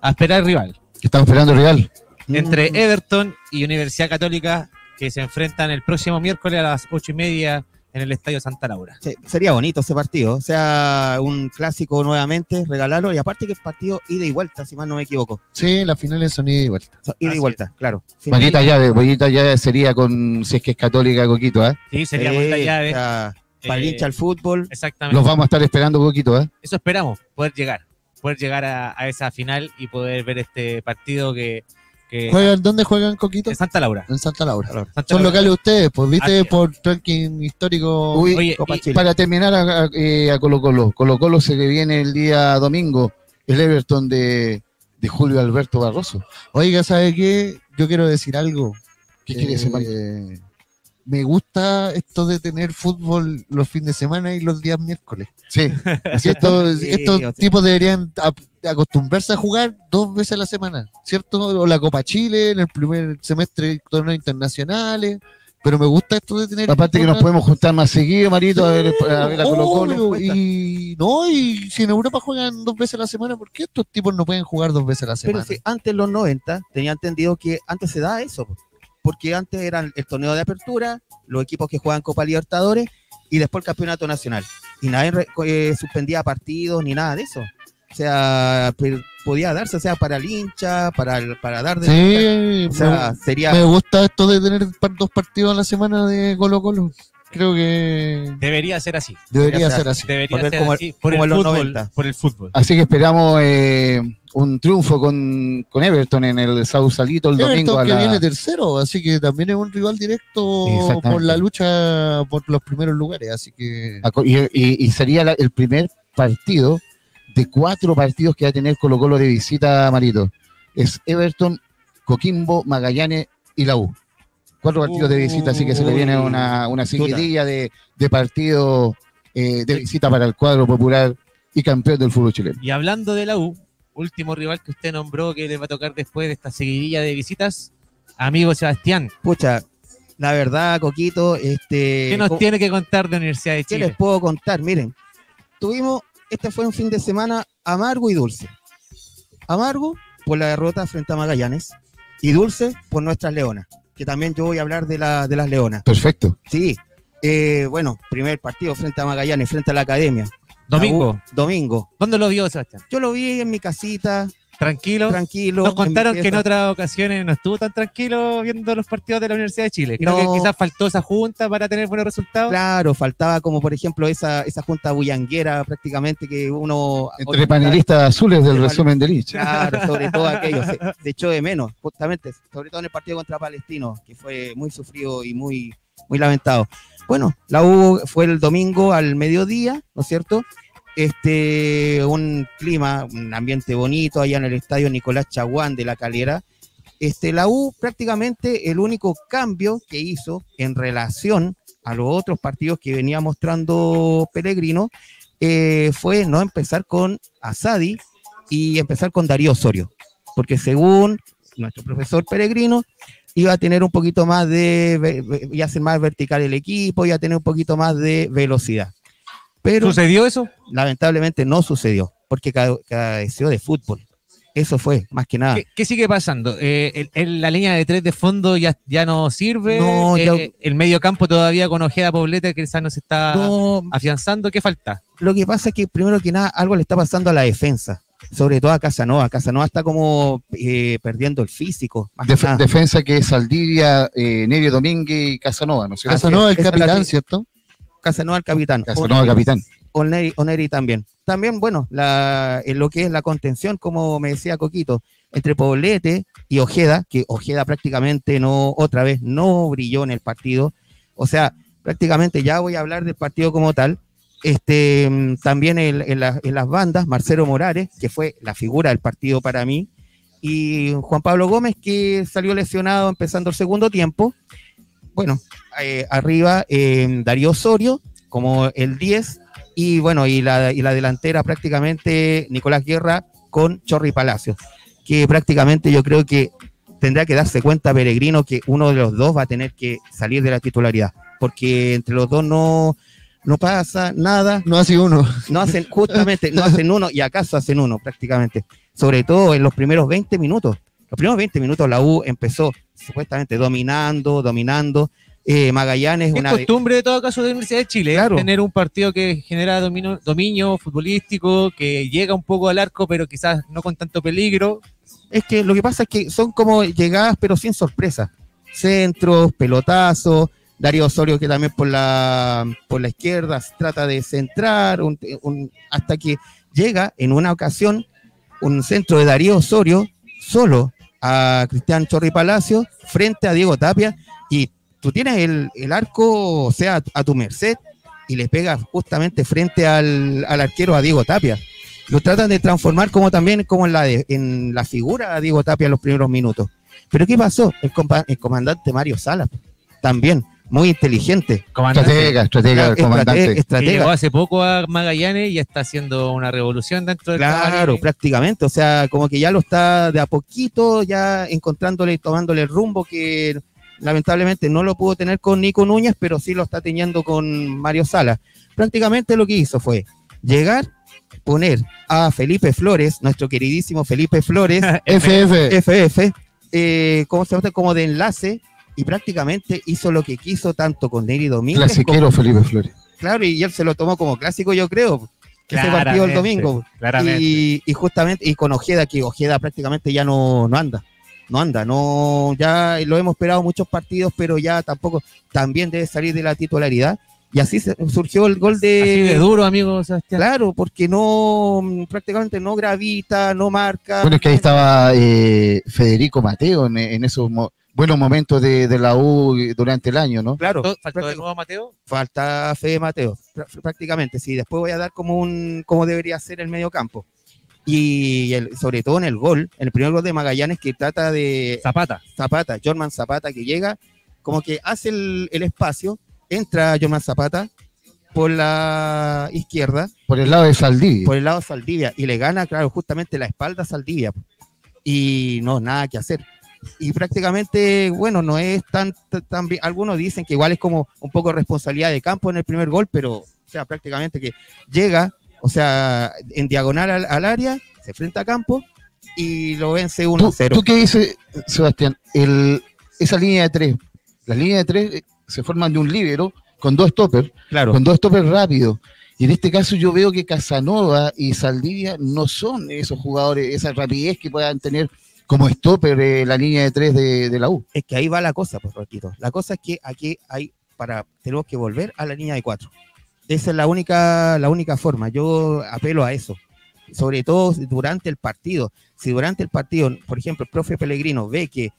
a esperar el rival. Estamos esperando el Real. Entre Mm. Everton y Universidad Católica que se enfrentan el próximo miércoles a las ocho y media en el Estadio Santa Laura. Sí, sería bonito ese partido. O sea, un clásico nuevamente, regalarlo. Y aparte que es partido ida y vuelta, si mal no me equivoco. Sí, las finales son ida y vuelta. O sea, ida Así y vuelta, claro. Bonita llave, bonita llave sería con, si es que es católica, Coquito, ¿eh? Sí, sería sí, o llave. sea, para el Eh, hincha al fútbol. Exactamente. Los vamos a estar esperando, Coquito, ¿eh? Eso esperamos, poder llegar. Poder llegar a, a esa final y poder ver este partido que, que ¿Juegan, ¿Dónde juegan, Coquito? en Santa Laura. En Santa Laura. Santa Son Laura. locales ustedes, pues viste por ranking histórico. Uy, Oye, Copa y- Chile. Para terminar a, a- eh, a Colo Colo, Colo Colo se le viene el día domingo, el Everton de, de Julio Alberto Barroso. Oiga, ¿sabe qué? Yo quiero decir algo. ¿Qué quiere decir? Eh, Me gusta esto de tener fútbol los fines de semana y los días miércoles. Sí, Así estos, Sí, tipos deberían acostumbrarse a jugar dos veces a la semana, ¿cierto? O la Copa Chile en el primer semestre de torneos internacionales. Pero me gusta esto de tener. aparte que nos podemos juntar más seguido, Marito, a ver, a ver a Colo Colo. Y no, y si en Europa juegan dos veces a la semana, ¿por qué estos tipos no pueden jugar dos veces a la Pero semana? si antes en los 90 tenía entendido que antes se daba eso. Porque antes eran el torneo de apertura, los equipos que juegan Copa Libertadores y después el campeonato nacional. Y nadie eh, suspendía partidos ni nada de eso. O sea, podía darse, o sea, para el hincha, para, el- para dar de... Sí, o sea, sería... me gusta esto de tener dos partidos a la semana de Colo Colo. Creo que Debería ser así. debería ser así. Debería ser como- así por como el fútbol. 90. Por el fútbol. Así que esperamos eh, un triunfo con, con Everton en el Sausalito el domingo Everton a que la- viene tercero, así que también es un rival directo por la lucha por los primeros lugares, así que y, y- y sería la- el primer partido de cuatro partidos que va a tener Colo Colo de visita, Marito. Es Everton, Coquimbo, Magallanes y la U. Cuatro partidos de visita, así que se le viene una, una seguidilla de, de partidos eh, de visita para el cuadro popular y campeón del fútbol chileno. Y hablando de la U, último rival que usted nombró que le va a tocar después de esta seguidilla de visitas, amigo Sebastián. Pucha, La verdad, Coquito, este. ¿Qué nos tiene que contar de la Universidad de ¿Qué les Chile? puedo contar? Miren, tuvimos, este fue un fin de semana amargo y dulce. Amargo por la derrota frente a Magallanes y dulce por nuestras leonas, que también yo voy a hablar de, la, de las leonas. Perfecto. Sí, eh, bueno, primer partido frente a Magallanes, frente a la academia. Domingo, domingo. ¿dónde lo vio Sebastián? Yo lo vi en mi casita, Tranquilo. tranquilo. Nos contaron que en otras ocasiones no estuvo tan tranquilo viendo los partidos de la Universidad de Chile. Creo No. que quizás faltó esa junta para tener buenos resultados. Claro, faltaba como por ejemplo esa, esa junta bullanguera prácticamente que uno... Entre panelistas azules del resumen de Lich. Claro, sobre todo aquello, se, se echó de menos, justamente, sobre todo en el partido contra Palestino, que fue muy sufrido y muy, muy lamentado. Bueno, la U fue el domingo al mediodía, ¿no es cierto? Este, un clima, un ambiente bonito allá en el estadio Nicolás Chaguán de la Calera. Este, la U prácticamente el único cambio que hizo en relación a los otros partidos que venía mostrando Pellegrino eh, fue no empezar con Asadi y empezar con Darío Osorio, porque según nuestro profesor Peregrino, iba a tener un poquito más de, iba a ser más vertical el equipo, iba a tener un poquito más de velocidad. Pero ¿Sucedió eso? lamentablemente no sucedió, porque ca- careció de fútbol. Eso fue, más que nada. ¿Qué, qué sigue pasando? Eh, el- el- la línea de tres de fondo ya, ya no sirve. No, Eh, ya- el medio campo todavía con Ojeda Poblete que quizás no se está No, afianzando. ¿Qué falta? lo que pasa es que primero que nada algo le está pasando a la defensa, sobre todo a Casanova. Casanova está como eh, perdiendo el físico. Def- nada. defensa que es Saldivia, eh, Nevio Domínguez y Casanova, ¿no es cierto? Casanova, el es capitán, ¿cierto? Casanova el capitán. Casanova, capitán. Oneri, Oneri también. También, bueno, la, en lo que es la contención, como me decía Coquito, entre Poblete y Ojeda, que Ojeda prácticamente no, otra vez, no brilló en el partido. O sea, prácticamente ya voy a hablar del partido como tal. Este, mm, también en, la- las bandas, Marcelo Morales, que fue la figura del partido para mí, y Juan Pablo Gómez, que salió lesionado empezando el segundo tiempo. Bueno, eh, arriba eh, Darío Osorio como el 10 y bueno, y la, y la delantera prácticamente Nicolás Guerra con Chorri Palacios, que prácticamente yo creo que tendrá que darse cuenta Peregrino que uno de los dos va a tener que salir de la titularidad, porque entre los dos no, no pasa nada, No hace uno. no hacen justamente, no hacen uno y acaso hacen uno prácticamente, sobre todo en los primeros 20 minutos. Los primeros 20 minutos la U empezó supuestamente dominando, dominando. Eh, Magallanes, Es una de- costumbre de todo caso de la Universidad de Chile, ¿eh? Claro. tener un partido que genera domino- dominio futbolístico, que llega un poco al arco, pero quizás no con tanto peligro. Es que lo que pasa es que son como llegadas, pero sin sorpresa. Centros, pelotazos, Darío Osorio que también por la, por la izquierda trata de centrar, un- hasta que llega en una ocasión un centro de Darío Osorio solo a Cristian Chorri Palacio frente a Diego Tapia y tú tienes el, el arco, o sea, a tu merced y le pegas justamente frente al, al arquero a Diego Tapia lo tratan de transformar como también como en la, de- en la figura de Diego Tapia en los primeros minutos. Pero ¿qué pasó? El, compa- el comandante Mario Salas, también, muy inteligente. Comandante, Estratega, estratega, Estrate- comandante. que llegó estratega. hace poco a Magallanes y está haciendo una revolución dentro del Claro, prácticamente. O sea, como que ya lo está de a poquito, ya encontrándole y tomándole el rumbo que lamentablemente no lo pudo tener con Nico Núñez, pero sí lo está teniendo con Mario Sala. Prácticamente lo que hizo fue llegar, poner a Felipe Flores, nuestro queridísimo Felipe Flores, FF. FF, eh, ¿cómo se llama? Como de enlace y prácticamente hizo lo que quiso tanto con Neri Domínguez. Clasiquero Felipe Flores. como- claro, y él se lo tomó como clásico, yo creo, ese partido el domingo. Claramente. Y, y justamente, y con Ojeda, que Ojeda prácticamente ya no, no anda. No anda, no, ya lo hemos esperado muchos partidos, pero ya tampoco, también debe salir de la titularidad. Y así se- surgió el gol de, Así de duro, amigo Sebastián. Claro, porque no, mm, prácticamente no gravita, no marca. Bueno, es que ahí estaba eh, Federico Mateo en, en esos mo- buenos momentos de, de la U durante el año, ¿no? Claro, Faltó- de nuevo Mateo. falta Fede Mateo, prá- prácticamente, sí. Después voy a dar como un, cómo debería ser el medio campo. Y el- sobre todo en el gol, en el primer gol de Magallanes que trata de Zapata. Zapata, Jorman Zapata que llega, como que hace el, el espacio, entra Jorman Zapata por la izquierda, Por el lado de Saldivia. por el lado de Saldivia, y le gana, claro, justamente la espalda a Saldivia. Y no, nada que hacer. Y prácticamente, bueno, no es tan, tan, bien. Algunos dicen que igual es como un poco responsabilidad de campo en el primer gol, pero, o sea, prácticamente que llega, o sea, en diagonal al, al área, se enfrenta a campo y lo vence ¿Tú, 1-0. tú qué dices, Sebastián? El, esa línea de tres, las líneas de tres eh, se forman de un líbero con dos stoppers, Claro, con dos stoppers rápidos. Y en este caso yo veo que Casanova y Saldivia no son esos jugadores, esa rapidez que puedan tener como stopper eh, la línea de tres de, la U. es que ahí va la cosa, pues, Roquito. La cosa es que aquí hay, para, tenemos que volver a la línea de cuatro. Esa es la única, la única forma. Yo apelo a eso. Sobre todo durante el partido. Si durante el partido, por ejemplo, el profe Pellegrino ve que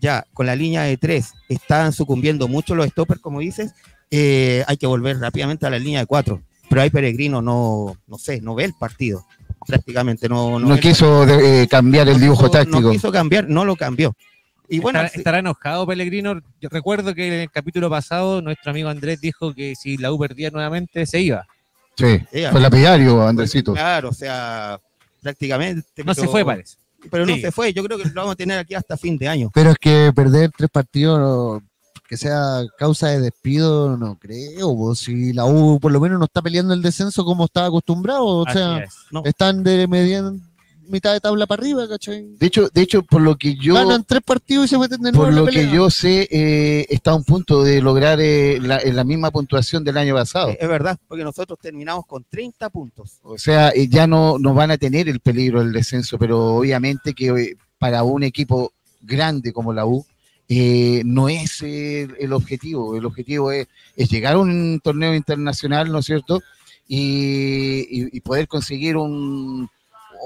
ya con la línea de tres están sucumbiendo mucho los stoppers, como dices, eh, hay que volver rápidamente a la línea de cuatro. Pero ahí Pellegrino no, no sé, no ve el partido. Prácticamente no, No, quiso de- eh, cambiar el dibujo táctico. No quiso cambiar, no lo cambió. Y bueno, estará, sí, estará enojado Pellegrino. Yo recuerdo que en el capítulo pasado nuestro amigo Andrés dijo que si la U perdía nuevamente se iba. Sí, ella- fue lapidario, Andresito. Claro, o sea, prácticamente. No se fue, parece. Pero no Sí. se fue. Yo creo que lo vamos a tener aquí hasta fin de año. Pero es que perder tres partidos que sea causa de despido, no creo. Si la U por lo menos no está peleando el descenso como estaba acostumbrado, o Así sea, es. No, están de media, mitad de tabla para arriba, ¿cachai? De hecho, de hecho, por lo que yo Ganan tres partidos y se meten de nuevo por la lo que yo sé, eh, está a un punto de lograr eh, la, en la misma puntuación del año pasado. es verdad, porque nosotros terminamos con 30 puntos. O sea, eh, ya no, no van a tener el peligro del descenso, pero obviamente que eh, para un equipo grande como la U, eh, no es eh, el objetivo. El objetivo es, es llegar a un torneo internacional, ¿no es cierto? Y, y- y poder conseguir un,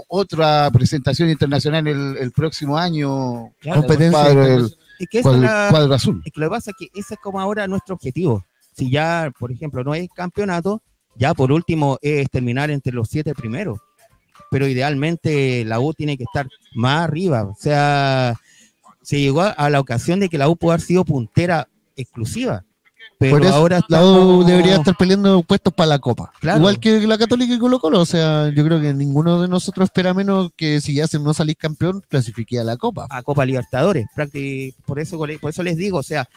otra presentación internacional el, el próximo año. Claro, Competencia cuadro, del- internacional. Y que cuadro- es la- cuadro azul. es que lo que pasa es que ese es como ahora nuestro objetivo. Si ya, por ejemplo, no es campeonato, ya por último es terminar entre los siete primeros. Pero idealmente la U tiene que estar más arriba. O sea, se llegó a la ocasión de que la U pudo haber sido puntera exclusiva. Pero Por eso ahora la U debería estar peleando puestos para la Copa. Claro. Igual que la Católica y Colo Colo. O sea, yo creo que ninguno de nosotros espera menos que si ya se no salís campeón, clasifique a la Copa. a Copa Libertadores. Por eso, por eso les digo, o sea,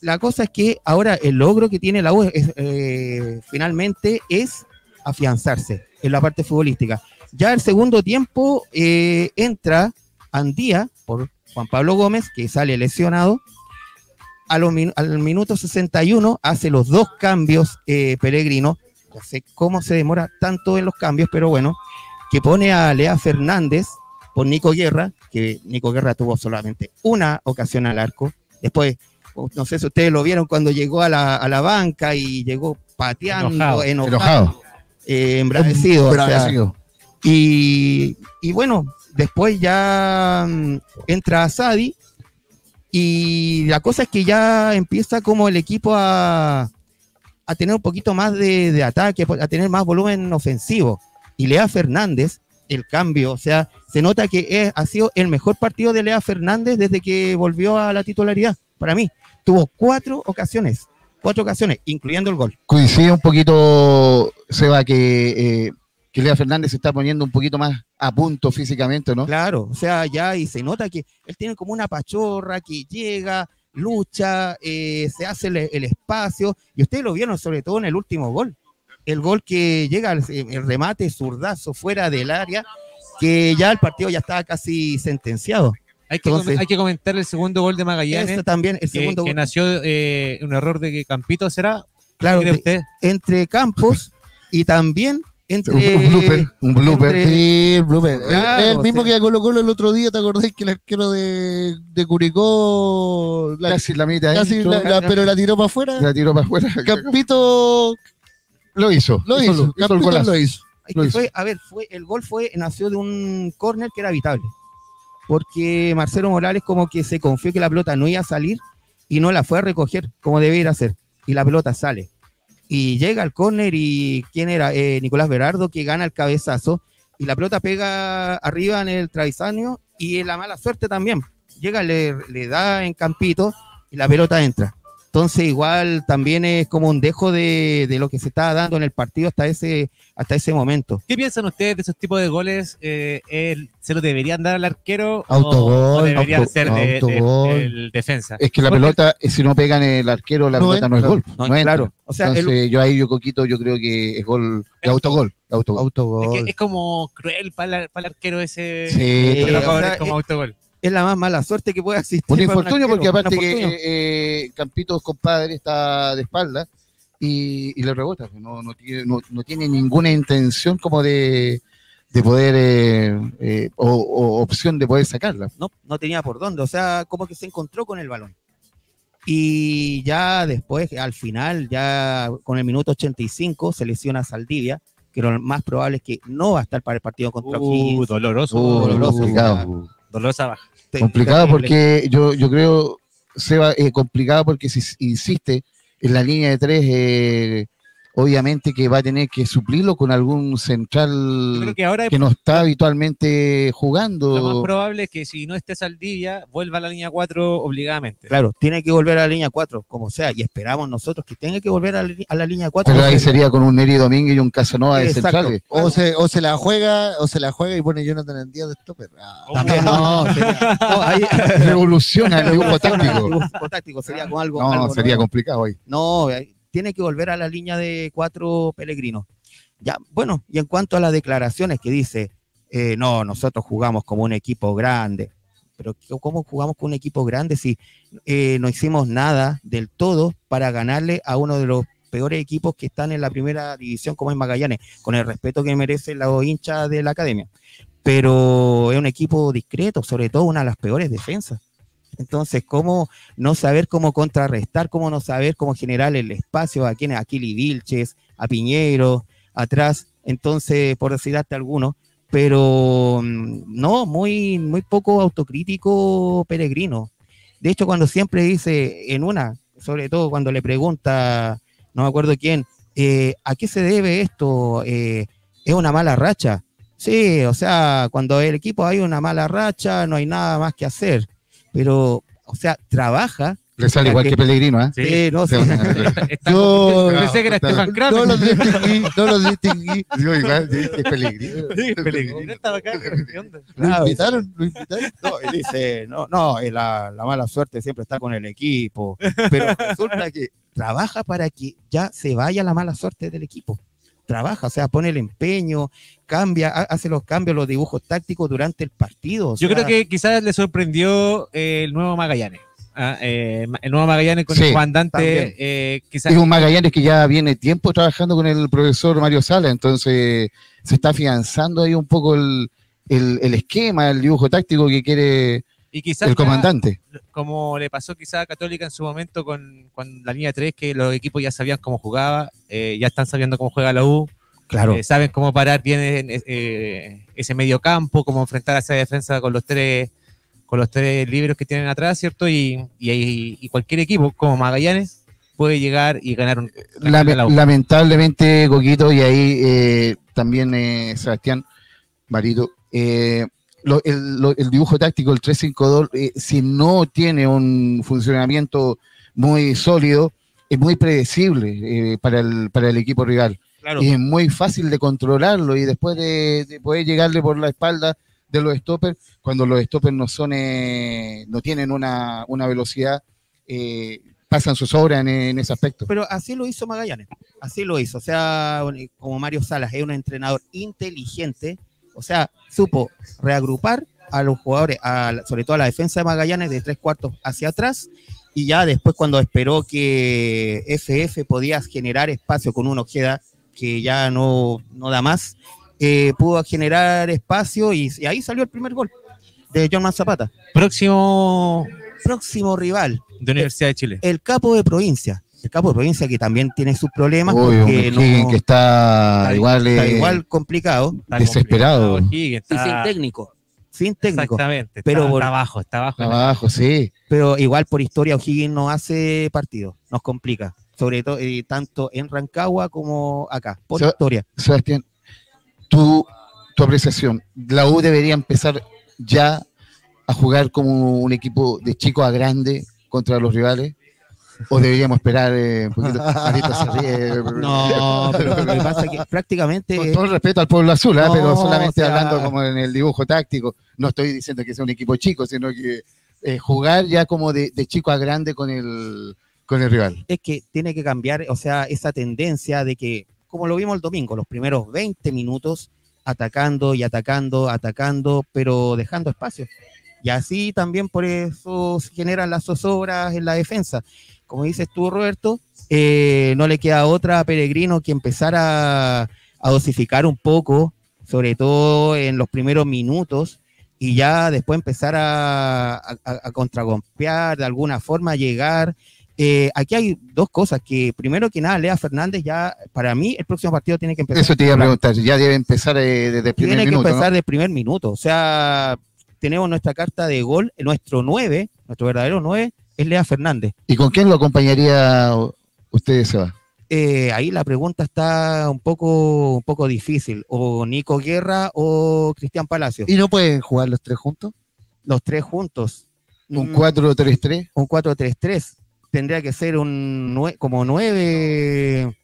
la cosa es que ahora el logro que tiene la U es, eh, finalmente es afianzarse en la parte futbolística. Ya el segundo tiempo eh, entra Andía por Juan Pablo Gómez, que sale lesionado. A los min- al minuto 61 hace los dos cambios eh, Peregrino. No sé cómo se demora tanto en los cambios, pero bueno, que pone a Lea Fernández por Nico Guerra, que Nico Guerra tuvo solamente una ocasión al arco. Después, no sé si ustedes lo vieron cuando llegó a la, a la banca y llegó pateando, Enojado. enojado, Enojado. eh, embravecido. o sea, Agradecido. y, y bueno, después ya mm, entra Sadi y la cosa es que ya empieza como el equipo a, a tener un poquito más de, de ataque, a tener más volumen ofensivo. Y Lea Fernández, el cambio, o sea, se nota que es- ha sido el mejor partido de Lea Fernández desde que volvió a la titularidad, para mí. Tuvo cuatro ocasiones, cuatro ocasiones, incluyendo el gol. coincide un poquito, Seba, que, eh, que Lea Fernández se está poniendo un poquito más a punto físicamente, ¿no? Claro, o sea, ya y se nota que él tiene como una pachorra que llega, lucha, eh, se hace el, el espacio, y ustedes lo vieron sobre todo en el último gol. El gol que llega, el, el remate zurdazo fuera del área, que ya el partido ya estaba casi sentenciado. Hay que, Entonces- hay que comentar el segundo gol de Magallanes. También, el que, segundo que gol. nació eh, un error de que Campito será. Claro, ¿Cree de- usted? entre Campos y también entre... Un blooper, un blooper. entre- Sí, el blooper. Claro, Es el mismo sí. que a Colo Colo el otro día, ¿te acordás que el arquero de, de Curicó la- Casi la mitad, casi la- la- pero la tiró para afuera? la tiró para afuera. Campito Lo hizo. lo hizo, hizo, lo hizo. Es Lo que hizo. fue, a ver, fue, el gol fue, nació de un córner que era evitable. Porque Marcelo Morales como que se confió que la pelota no iba a salir y no la fue a recoger como debía ir a hacer. Y la pelota sale. Y llega al córner y ¿quién era? Eh, Nicolás Berardo que gana el cabezazo. Y la pelota pega arriba en el travesaño y en la mala suerte también. Llega, le, le da en campito y la pelota entra. Entonces, igual también es como un dejo de, de lo que se estaba dando en el partido hasta ese, hasta ese momento. ¿Qué piensan ustedes de esos tipos de goles? Eh, el- ¿Se los deberían dar al arquero Autogol, o, deberían auto- ser de, de- autogol. del defensa? Es que la Porque- pelota, eh, si no pegan el arquero, la No pelota no es gol. No, no entra. claro. O sea, el- Entonces, yo ahí, yo Coquito, yo creo que es gol, es autogol. autogol. Es, Autogol. que es como cruel para, el arquero ese. Sí, lo o sea, como eh, autogol. Es la más mala suerte que puede existir. Un infortunio arquero, porque aparte que eh, Campitos compadre está de espalda y, y le rebota. No, no, tiene, no, no tiene ninguna intención como de, de poder eh, eh, o, o opción de poder sacarla. no, no tenía por dónde, o sea, como que se encontró con el balón. Y ya después, al final, ya con el minuto 85, se lesiona a Saldivia, que lo más probable es que no va a estar para el partido contra Uh, O'Higgins. doloroso. Uh, doloroso, complicado. Dolorosa baja. Terrible. porque yo, yo creo, Seba, eh, complicado porque si insiste en la línea de tres, eh, obviamente que va a tener que suplirlo con algún central creo que ahora que no está habitualmente lo más jugando. probable es que si no esté Saldivia, vuelva a la línea 4 obligadamente. Claro, tiene que volver a la línea 4, como sea, y esperamos nosotros que tenga que volver a la, li- a la línea 4. Pero ahí sería con un Neri Domínguez y un Casanova de Exacto. centrales. O se, o se la juega, o se la juega y pone Jonathan en día de stopper. Ah, También no, sería, no, ahí- Revoluciona el dibujo táctico. dibujo táctico sería con algo. No, algo sería nuevo. complicado ahí. No, eh, tiene que volver a la línea de cuatro peregrinos. Ya, bueno, y en cuanto a las declaraciones que dice, eh, no, nosotros jugamos como un equipo grande, pero ¿qué- ¿cómo jugamos con un equipo grande si eh, no hicimos nada del todo para ganarle a uno de los peores equipos que están en la primera división como es Magallanes, con el respeto que merece los hinchas de la academia? Pero es un equipo discreto, sobre todo una de las peores defensas. Entonces, ¿cómo no saber cómo contrarrestar, cómo no saber cómo generar el espacio a quienes, a Kili Vilches, a Piñero, atrás? Entonces, por decir hasta algunos, pero mm, no, muy, muy poco autocrítico peregrino. De hecho, cuando siempre dice en una, sobre todo cuando le pregunta, no me acuerdo quién, eh, ¿a qué se debe esto? Eh, ¿Es una mala racha? Sí, o sea, cuando el equipo hay una mala racha, no hay nada más que hacer. Pero, o sea, trabaja. Le sale igual que Pellegrino, ¿eh? Sí. eh, no, Sí, sí. Yo- pensé que era Está- Stefan Kramer. no los distinguí, no los distinguí. Yo igual, dije Pellegrino. Sí, Pellegrino estaba acá. Lo invitaron, lo invitaron. No, y dice, no, no, la, la mala suerte siempre está con el equipo, pero resulta que trabaja para que ya se vaya la mala suerte del equipo. Trabaja, o sea, pone el empeño, cambia, ha- hace los cambios, los dibujos tácticos durante el partido. o Yo sea, creo que quizás le sorprendió eh, el nuevo Magallanes. Ah, eh, el nuevo Magallanes con Sí, el comandante, eh, quizás Es un Magallanes que ya viene tiempo trabajando con el profesor Mario Sala, entonces se está afianzando ahí un poco el, el- el esquema, el dibujo táctico que quiere y quizás el ya, comandante. como le pasó quizás a Católica en su momento con, con la línea 3, que los equipos ya sabían cómo jugaba, eh, ya están sabiendo cómo juega la U, claro, eh, saben cómo parar bien en, eh, ese medio campo, cómo enfrentar a esa defensa con los tres con los tres libros que tienen atrás, ¿cierto? Y, y, cualquier equipo como Magallanes puede llegar y ganar un Lame- la U. lamentablemente, Coquito, y ahí también Sebastián Marito, eh, lo- el, lo- el dibujo táctico, el 352, eh, si no tiene un funcionamiento muy sólido, es muy predecible eh, para, el, para el equipo rival. claro. Y es muy fácil de controlarlo y después de, de poder llegarle por la espalda de los stoppers, cuando los stoppers no son, eh, no tienen una, una velocidad, eh, pasan sus obras en, en ese aspecto. Pero así lo hizo Magallanes, así lo hizo. O sea, como Mario Salas es un entrenador inteligente, o sea, supo reagrupar a los jugadores, a sobre todo a la defensa de Magallanes, de tres cuartos hacia atrás, y ya después cuando esperó que FF podía generar espacio con una Ojeda que ya no, no da más, eh, pudo generar espacio y, y ahí salió el primer gol de John Zapata. Próximo Próximo rival, de Universidad de Chile. el capo de provincia. El capo de provincia que también tiene sus problemas un porque no, que está, está- igual, está eh, igual complicado Está desesperado. complicado, y sin técnico. Sin técnico. Exactamente. Pero está, por- está abajo, está abajo. abajo, sí. Pero igual por historia O'Higgins no hace partido, nos complica. Sobre todo eh, tanto en Rancagua como acá, por historia. Sebastián, tu, tu apreciación, ¿la U debería empezar ya a jugar como un equipo de chico a grande contra los rivales? ¿O deberíamos esperar eh, un poquito? Se ríe. No, pero lo que pasa es que prácticamente Con todo el respeto al pueblo azul. No, pero solamente o sea- hablando como en el dibujo táctico. No estoy diciendo que sea un equipo chico, sino que eh, jugar ya como de, de chico a grande con el, con el rival. es que tiene que cambiar, o sea, esa tendencia de que, como lo vimos el domingo, los primeros 20 minutos atacando y atacando, atacando, pero dejando espacio. Y así también por eso se generan las zozobras en la defensa. Como dices tú, Roberto, eh, no le queda otra a Peregrino que empezar a, a dosificar un poco, sobre todo en los primeros minutos, y ya después empezar a, a, a contragolpear, de alguna forma llegar. Eh, aquí hay dos cosas, que primero que nada, Lea Fernández ya, para mí, el próximo partido tiene que empezar. Eso te iba a preguntar. Ya debe empezar eh, desde el primer Tiene que minuto. ¿no? empezar de primer minuto. O sea, tenemos nuestra carta de gol, nuestro 9, nuestro verdadero 9, es Lea Fernández. ¿Y con quién lo acompañaría usted, Seba? Eh, ahí la pregunta está un poco, un poco difícil. O Nico Guerra o Cristian Palacio. ¿Y no pueden jugar los tres juntos? Los tres juntos. ¿Un Mm, 4-3-3? un 4-3-3. Tendría que ser un nue- como 9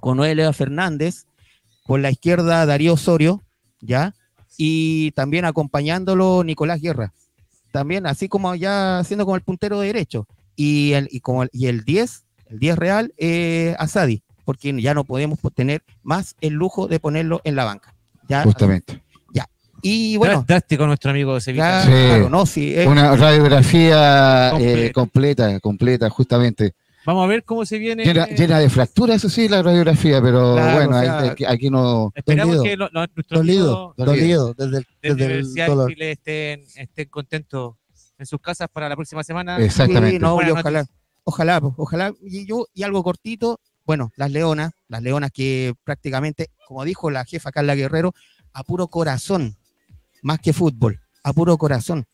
con 9 Lea Fernández, con la izquierda Darío Osorio, ¿ya? Y también acompañándolo Nicolás Guerra. También así como ya siendo como el puntero derecho. Y el, y como el, y el 10, el 10 real, eh, Asadi, porque ya no podemos tener más el lujo de ponerlo en la banca. ¿ya? Justamente. Y Bueno, bueno, drástico nuestro amigo Sevilla. ya, Sí. claro, no, sí, es- Una radiografía Completa. eh, completa, completa, justamente. Vamos a ver cómo se viene. Llena, llena de fracturas, eso sí, la radiografía, pero Claro, bueno, o sea, aquí, aquí no. Esperamos Dolido. que lo- lo- nuestros Dolido, amigos dolido, desde el, de desde el Universidad dolor. de Chile estén, estén contentos en sus casas para la próxima semana. Exactamente. Sí, no, y ojalá, ojalá, pues, ojalá. Y yo, y algo cortito, bueno, las leonas, las leonas que prácticamente, como dijo la jefa Carla Guerrero, a puro corazón, más que fútbol, a puro corazón.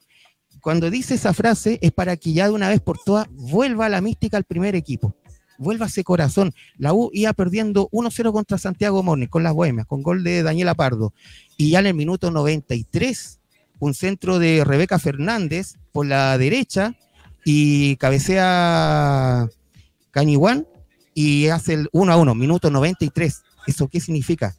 Cuando dice esa frase es para que ya de una vez por todas vuelva la mística al primer equipo. Vuelva ese corazón. La U iba perdiendo 1-0 contra Santiago Morning con las Bohemias, con gol de Daniela Pardo. Y ya en el minuto 93, un centro de Rebeca Fernández por la derecha, y cabecea Cañiguán y hace el 1 a 1, minuto 93. ¿Eso qué significa?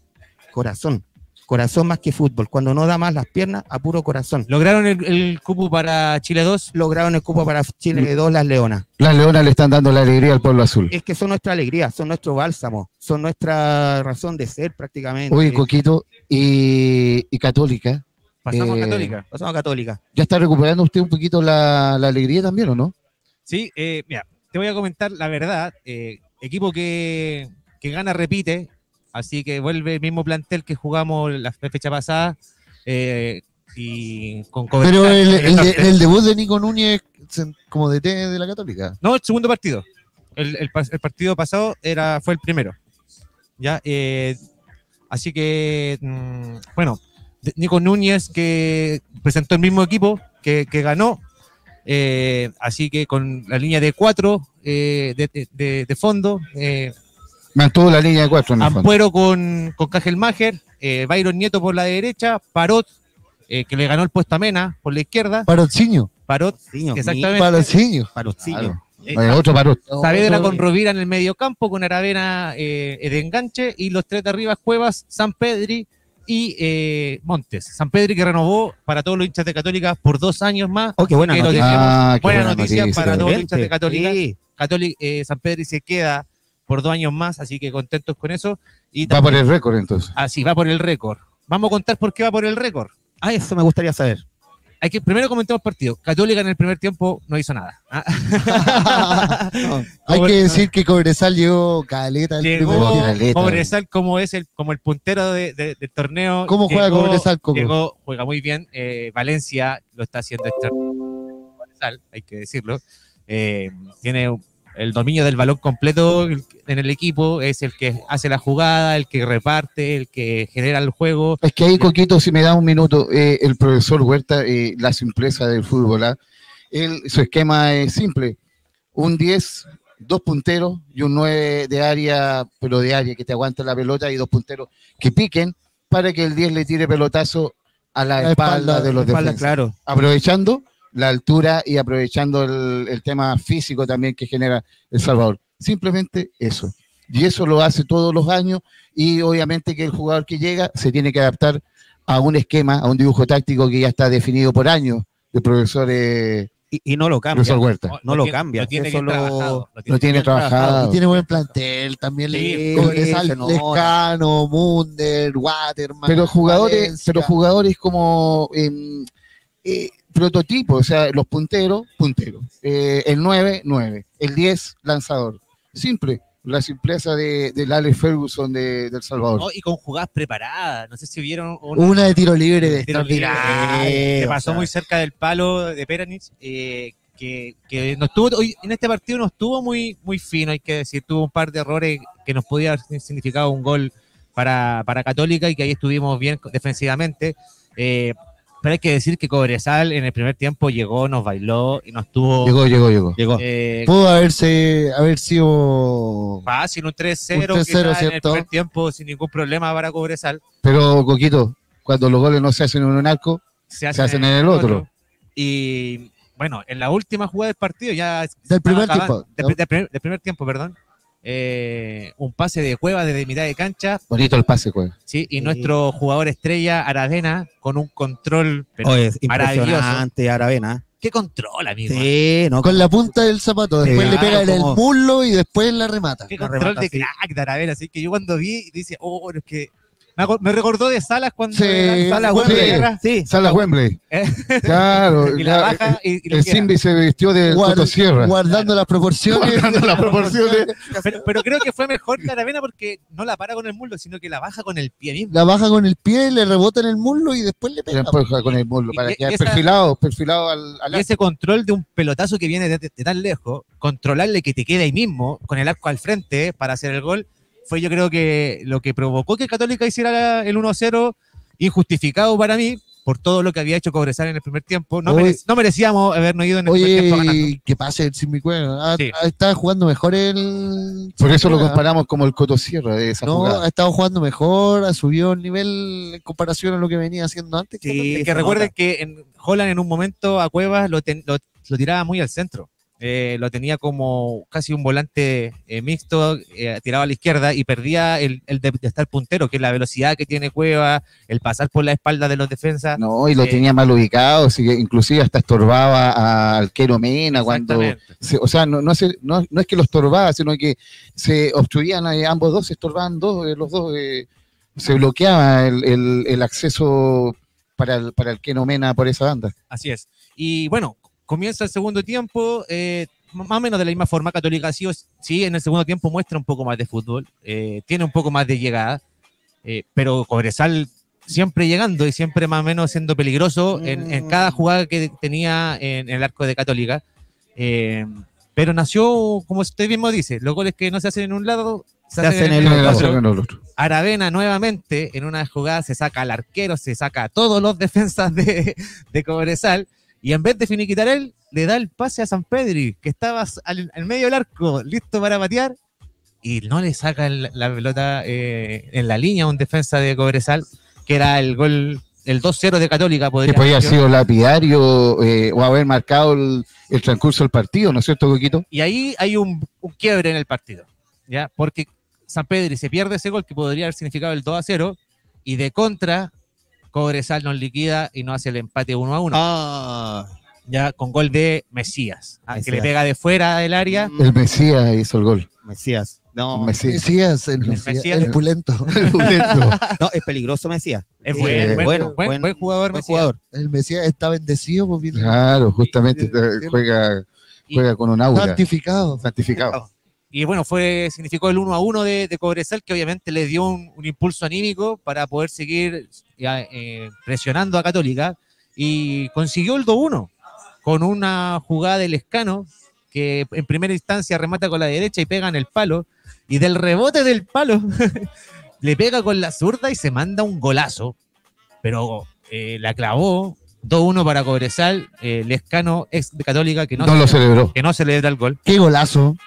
Corazón. Corazón más que fútbol. Cuando no da más las piernas, a puro corazón. Lograron el, el cupo para Chile 2. Lograron el cupo para Chile 2 las Leonas. Las leonas le están dando la alegría al pueblo azul. Es que son nuestra alegría, son nuestro bálsamo, son nuestra razón de ser prácticamente. Oye, Coquito, y, y Católica, Pasamos Eh, a Católica. Pasamos a Católica. ¿ya está recuperando usted un poquito la, la alegría también o no? Sí, eh, mira, te voy a comentar la verdad. eh, equipo que, que gana repite, así que vuelve el mismo plantel que jugamos la fecha pasada. eh, y con Pero el, de- debut de Nico Núñez como DT de la Católica. No, el segundo partido. El, partido pasado era, fue el primero. ¿Ya? eh, así que, mm, bueno, de- Nico Núñez que presentó el mismo equipo que, que ganó. eh, así que con la línea de cuatro eh, de, de- de fondo, Mantuvo la línea de cuatro en. Ampuero con, con Cajelmacher, eh, Byron Nieto por la derecha, Parot, eh, que le ganó el puesto a Mena por la izquierda, Parociño. Parot, Ciño, exactamente. Claro. eh, Eh, otro parot. Saavedra con Rovira en el medio campo, con Aravena eh, de enganche y los tres de arriba, Cuevas, San Pedri y eh, Montes. San Pedri que renovó para todos los hinchas de Católica por dos años más. Oh, qué buena noticia. Ah, qué Buena buena noticia noticia. para todos los hinchas de. Católica. Sí. Católica eh, San Pedri se queda por dos años más, así que contentos con eso. Y Va por el récord entonces. Así, va por el récord. Vamos a contar por qué va por el récord. Ah, eso me gustaría saber. Hay que primero comentemos el partido. Católica en el primer tiempo no hizo nada. Ah, Hay que decir que Cobresal llegó caleta el Llegó primer tiempo. Caleta. Cobresal como es el como el puntero de- de- del torneo. ¿Cómo juega Llegó- Cobresal, Coco? llegó- juega muy bien. eh, Valencia lo está haciendo extraordinario. Cobresal, hay que decirlo. Eh, tiene el dominio del balón completo en el equipo. Es el que hace la jugada, el que reparte, el que genera el juego. Es que ahí, Coquito, si me da un minuto, eh, el profesor Huerta, eh, la simpleza del fútbol, ¿ah? Él, su esquema es simple. Un 10, dos punteros y un 9 de área, pero de área que te aguanta la pelota y dos punteros que piquen para que el 10 le tire pelotazo a la, La espalda, espalda, de los Espalda, defensas. claro. Aprovechando la altura y aprovechando el, el tema físico también que genera El Salvador. Simplemente eso. Y eso lo hace todos los años y obviamente que el jugador que llega se tiene que adaptar a un esquema, a un dibujo táctico que ya está definido por años de profesores Y, y no lo cambia. profesor Huerta. No lo tiene- cambia, Lo tiene eso lo- trabajado. Lo Lo tiene Y trabajado. tiene buen plantel, también Sí. Lescano, Munder, Waterman. pero jugadores, Valencia. pero jugadores como em, eh, prototipo, o sea, los punteros, punteros. Eh, el 9, 9. El 10, lanzador. Simple. La simpleza de, del Alex Ferguson de, del Salvador. No, y con jugadas preparadas. No sé si vieron una, Una de tiro libre de tiro libre, extraordinario. eh, que o pasó sea, muy cerca del palo de Peranich, eh, que, que no estuvo, hoy, en este partido no estuvo muy, muy fino, hay que decir, tuvo un par de errores que nos podía haber significado un gol para, para Católica y que ahí estuvimos bien defensivamente. Eh, pero hay que decir que Cobresal en el primer tiempo llegó, nos bailó y nos tuvo Llegó, llegó, llegó. Llegó. eh, Pudo haberse haber sido fácil, un 3-0 Un 3-0, quizás en el ¿cierto? primer tiempo sin ningún problema para Cobresal. Pero, Coquito, cuando los goles no se hacen en un arco, Se hacen en el otro. Y bueno, en la última jugada del partido ya Del primer acabando- tiempo. del, del primer, del primer tiempo, perdón. Eh, un pase de cueva desde mitad de cancha, bonito el pase, pues. sí, y Sí. nuestro jugador estrella Aravena con un control. pero Oye, es impresionante, Aravena. ¿Qué control, amigo? Sí, no, con la punta del zapato. Después Sí, le pega en el muslo y después la remata. Qué control remata de crack de Aravena. Así que yo cuando vi, dice, oh, es que. Me, recordó de Salas cuando. Sí, era Salas. Wembley. Sí, Sala Wembley. Eh. Claro. Y la baja y, y el. Simbi se vistió de Guard- Toto Sierra. Guardando las proporciones. Guardando las proporciones. Pero, pero creo que fue mejor que Aravena porque no la para con el muslo, sino que la baja con el pie mismo. La baja con el pie, le rebota en el muslo y después le pega. después con el muslo Y- para y quedar esa- perfilado, perfilado al, al Y ese control de un pelotazo que viene de, de tan lejos, controlarle que te quede ahí mismo, con el arco al frente para hacer el gol, fue yo creo que lo que provocó que Católica hiciera la- el 1-0 injustificado para mí por todo lo que había hecho Cobresal en el primer tiempo. No, no merecíamos habernos ido en el primer tiempo ganando. Que pase el Simbi Cueva. Ah, Sí. ah, Está jugando mejor el. Por eso lo comparamos como el Coto Sierra de esa No, jugada. ha estado jugando mejor, ha subido el nivel en comparación a lo que venía haciendo antes. Sí, se que recuerden que en Holland en un momento a Cuevas lo, ten- lo- lo tiraba muy al centro. Eh, lo tenía como casi un volante eh, mixto, eh, tiraba a la izquierda y perdía el, el de, de estar puntero, que es la velocidad que tiene Cueva, el pasar por la espalda de los defensas. No, y lo Eh, tenía mal ubicado, que inclusive hasta estorbaba a Alquero Mena cuando... Se- o sea, no, no, se- no, no es que lo estorbaba, sino que se obstruían ambos dos, se estorbaban dos, los dos, se bloqueaba el, el- el acceso para el, para Alquero Mena por esa banda. Así es. Y bueno, comienza el segundo tiempo, eh, más o menos de la misma forma. Católica sí, sí en el segundo tiempo muestra un poco más de fútbol, eh, tiene un poco más de llegada, eh, pero Cobresal siempre llegando y siempre más o menos siendo peligroso en, en cada jugada que tenía en, el arco de Católica. Eh, pero nació, como usted mismo dice, los goles que no se hacen en un lado, se, hacen en el, En el otro. otro, en el otro. Aravena nuevamente en una jugada se saca al arquero, se saca a todos los defensas de, de Cobresal y en vez de finiquitar él, le da el pase a San Pedri, que estaba al, al medio del arco, listo para patear y no le saca el- la pelota eh, en la línea a un defensa de Cobresal, que era el gol, el 2-0 de Católica. Que Podría podía haber sido. lapidario eh, o haber marcado el, el transcurso del partido, ¿no es cierto, Coquito? Y ahí hay un, un quiebre en el partido, ¿ya? Porque San Pedri se pierde ese gol que podría haber significado el 2 a 0 y de contra Cobresal nos liquida y nos hace el empate 1 a 1, Ah, ya con gol de Mesías, ah, que le pega de fuera del área. El Mesías hizo el gol. Mesías. No, Mesías. Mesías, el, Mesías. Mesías, el pulento. no, es peligroso Mesías. Es Eh, buen, buen- bueno, buen- buen- buen jugador, buen Mesías. jugador. El Mesías está bendecido, pues, Claro, justamente juega, Y- juega con un aura santificado. santificado. Y bueno, fue, significó el 1 a 1 de, de Cobresal, que obviamente le dio un, un impulso anímico para poder seguir ya, eh, presionando a Católica y consiguió el 2-1 con una jugada del escano que en primera instancia remata con la derecha y pega en el palo y del rebote del palo le pega con la zurda y se manda un golazo, pero eh, la clavó 2-1 para Cobresal, eh, Lescano ex de Católica que no, No lo celebró. que no celebra el gol. Qué golazo.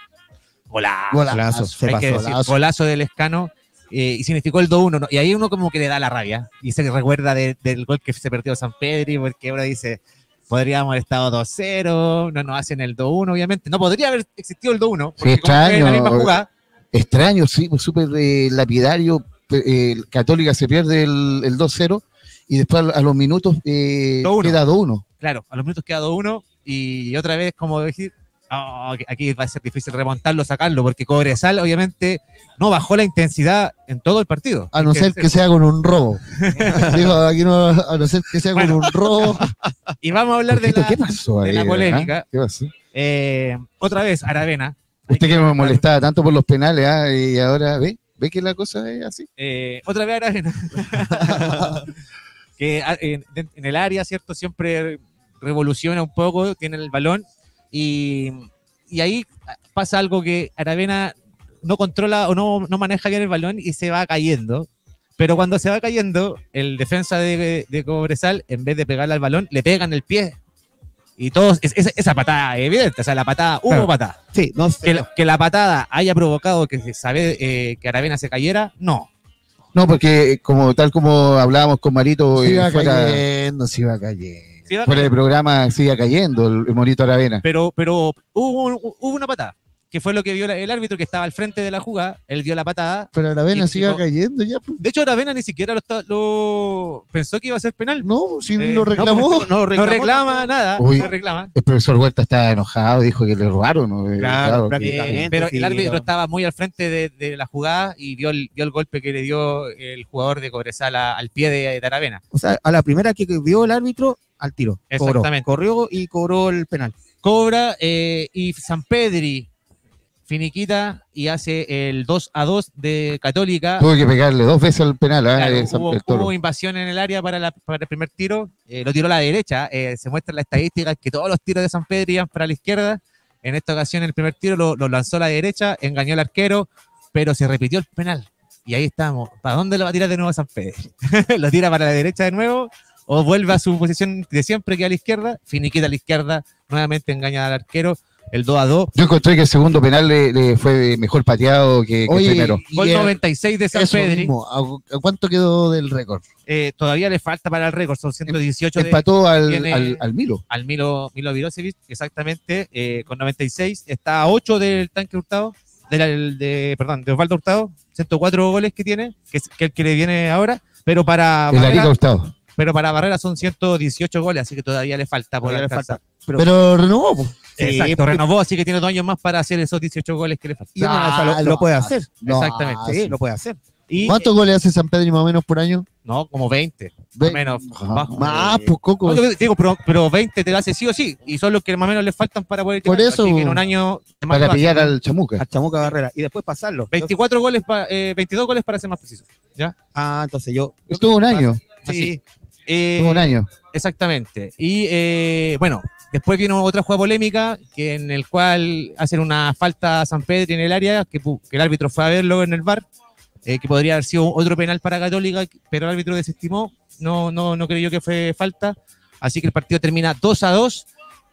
Golazo. Golazo. Se Hay pasó. que decir, golazo. golazo del escano eh, y significó el 2-1. ¿no? Y ahí uno como que le da la rabia y se recuerda de- del gol que se perdió San Pedri porque ahora dice, podríamos haber estado 2-0, no nos hacen el 2-1, obviamente. No podría haber existido el 2-1, Sí, porque extraño. la misma jugada, Extraño, sí, pues, súper eh, lapidario. eh, Católica se pierde el, el 2-0 y después a, a los minutos eh, 2-1. queda 2-1. claro, a los minutos queda 2-1 y otra vez, como decir, "Oh, aquí va a ser difícil remontarlo, sacarlo, porque Cobresal obviamente no bajó la intensidad en todo el partido. A no ser que sea con un robo. Digo, aquí no, a no ser que sea Bueno. con un robo. Y vamos a hablar de la, ¿Qué pasó de ahí? la polémica. ¿Qué pasó? eh, otra vez, Aravena. Usted que me molestaba tanto por los penales ah, y ahora ve, ve que la cosa es así. Eh, otra vez Aravena. que ah, en, en el área, ¿cierto? Siempre revoluciona un poco, tiene el balón y, y ahí pasa algo que Aravena no controla o no, no maneja bien el balón y se va cayendo. Pero cuando se va cayendo, el defensa de, de Cobresal, en vez de pegarle al balón, le pega en el pie. Y todos, es- esa, esa patada es evidente, o sea, la patada, hubo Claro. patada. Sí, no sé. Que la, que la patada haya provocado que se sabe eh, que Aravena se cayera, no. No, porque como tal como hablábamos con Marito Se eh, iba fuera, cayendo, se iba cayendo. Fuera del programa, sigue cayendo el, el Monito Aravena. pero, pero hubo, hubo una patada, que fue lo que vio la- el árbitro que estaba al frente de la jugada, él dio la patada. Pero la vena Y- se y iba no- cayendo ya. pues. De hecho, Aravena ni siquiera lo, lo pensó que iba a ser penal. No, si Eh, lo reclamó. No, No reclama nada, Uy. no reclama. El profesor Huerta estaba enojado, dijo que le robaron. ¿no? Eh, Claro, Eh, pero sí, el árbitro estaba muy al frente de, de la jugada y vio el, vio el golpe que le dio el jugador de Cobresal a- al pie de, de Aravena. O sea, a la primera que vio el árbitro, al tiro. Cobró. Exactamente. Corrió y cobró el penal. Cobra eh, y San Pedri finiquita y hace el 2 a 2 de Católica. tuvo que pegarle dos veces al penal. San- hubo, hubo invasión en el área para, la- para el primer tiro, eh, lo tiró a la derecha, eh, se muestra en la estadística que todos los tiros de San Pedro iban para la izquierda, en esta ocasión el primer tiro lo, lo lanzó a la derecha, engañó al arquero, pero se repitió el penal, y ahí estamos, ¿para dónde lo va a tirar de nuevo San Pedro? ¿Lo tira para la derecha de nuevo? ¿O vuelve a su posición de siempre que a la izquierda? Finiquita a la izquierda, nuevamente engaña al arquero, el 2 a 2. Yo encontré que el segundo penal le, le fue mejor pateado que, que el Oye, primero. Gol el- 96 de San eso Pedro. mismo, ¿a, cuánto quedó del récord? Eh, todavía le falta para el récord, son 118 de, Empató al, tiene- al, al Milo. al Milo, Milo Virosevic, exactamente, eh, con 96. Está a 8 del tanque Hurtado, de, del- de- perdón, de Osvaldo Hurtado, 104 goles que tiene, que es que el que le viene ahora, pero para, El Arica Barrera, Hurtado. Pero para Barrera son 118 goles, así que todavía le falta por Todavía alcanzar. falta. Pero- Pero, renovó. pues. Sí, Exacto, porque- renovó, así que tiene dos años más para hacer esos 18 goles que le faltan. O sea, lo, Ah, puede hacer. no, Exactamente, ah, Sí, lo puede hacer. Y, ¿Cuántos goles hace San Pedro más o menos por año? No, como 20, más Ve- o menos. Ajá. bajo. Más, pues Coco. No, digo, pero, pero 20 te lo hace sí o sí, y son los que más o menos le faltan para poder Por eso, así que en un año más Para pillar al Chamuca. A Chamuca Barrera. Y después pasarlo. 24 goles, pa- eh, 22 goles para ser más preciso. ¿Ya? Ah, entonces yo. Estuvo un año. Sí. Eh, un año. Exactamente. Y eh, bueno, después vino otra jugada polémica que en el cual hacen una falta a San Pedro en el área, que, que el árbitro fue a verlo en el bar, eh, que podría haber sido otro penal para Católica, pero el árbitro desestimó, no, no, no creyó que fue falta, así que el partido termina 2 a 2.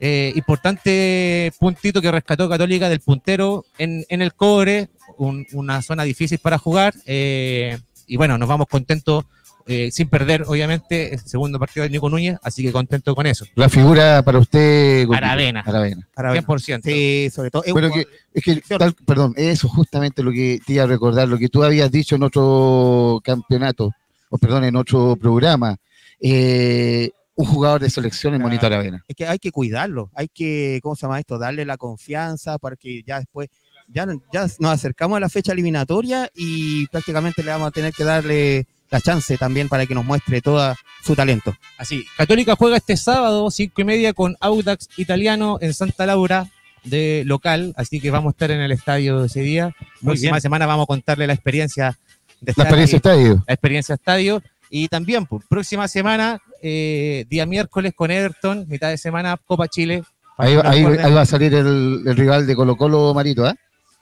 Eh, importante puntito que rescató Católica del puntero en, en el cobre, un- una zona difícil para jugar. y bueno, nos vamos contentos, eh, sin perder, obviamente, el segundo partido de Nico Núñez, así que contento con eso. La figura para usted. Aravena. Aravena. Para ver. 100%. Sí, sobre todo. Bueno, que, es que, tal- perdón, eso justamente lo que te iba a recordar, lo que tú habías dicho en otro campeonato, o perdón, en otro programa. Eh, un jugador de selección en Claro. Monito Aravena. es que hay que cuidarlo, hay que, ¿cómo se llama esto? Darle la confianza para que ya después, ya, ya nos acercamos a la fecha eliminatoria y prácticamente le vamos a tener que darle la chance también para que nos muestre todo su talento. Así, Católica juega este sábado, cinco y media, con Audax Italiano en Santa Laura de local, así que vamos a estar en el estadio ese día. Muy Próxima bien. semana vamos a contarle la experiencia de La estar experiencia ahí, estadio. la experiencia estadio. Y también, pues, próxima semana, eh, día miércoles con Everton, mitad de semana, Copa Chile. Ahí, ahí- va a salir el, el rival de Colo Colo Marito, ¿ah?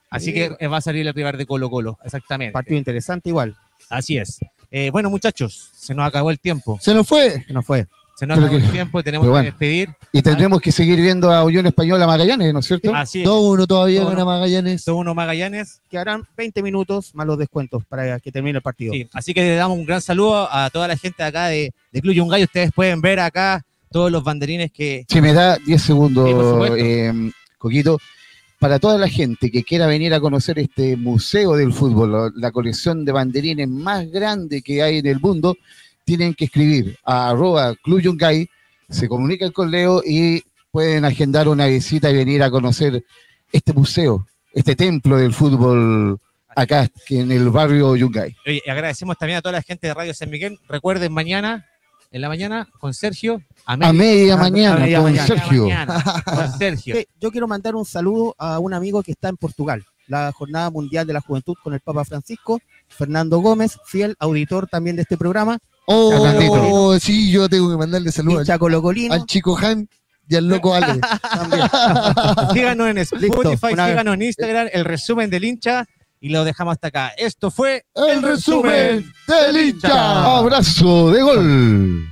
Así que eh, va a salir el rival de Colo Colo, exactamente. Partido interesante igual, Así es. Eh, bueno, muchachos, se nos acabó el tiempo. Se nos fue. que no fue. Se nos acabó que- el tiempo, tenemos pero que bueno. despedir. Y tendremos que seguir viendo a Unión Española Magallanes, ¿no es cierto? Así es. 2-1 todavía Dos gana uno. Magallanes. Son uno Magallanes. Quedarán 20 minutos más los descuentos para que termine el partido. Sí, así que le damos un gran saludo a toda la gente de acá de, de Club Yungay. Ustedes pueden ver acá todos los banderines que Si me da 10 Sí, por segundos, supuesto. eh, Coquito, para toda la gente que quiera venir a conocer este museo del fútbol, la- colección de banderines más grande que hay en el mundo, tienen que escribir a arroba Club se comunican con Leo y pueden agendar una visita y venir a conocer este museo, este templo del fútbol acá en el barrio Yungay. Oye, agradecemos también a toda la gente de Radio San Miguel. Recuerden mañana, en la mañana, con Sergio, a, A media- a mañana media con mañana. Sergio. mañana, con Sergio. Eh, Yo quiero mandar un saludo a un amigo que está en Portugal, la Jornada Mundial de la Juventud con el Papa Francisco, Fernando Gómez, fiel auditor también de este programa, Oh, sí, yo tengo que mandarle saludos colocolino. al chico Han y al loco Ale. también. Síganos en Spotify, síganos en Instagram, el resumen del hincha. Y lo dejamos hasta acá. Esto fue El resumen del hincha. Abrazo de gol.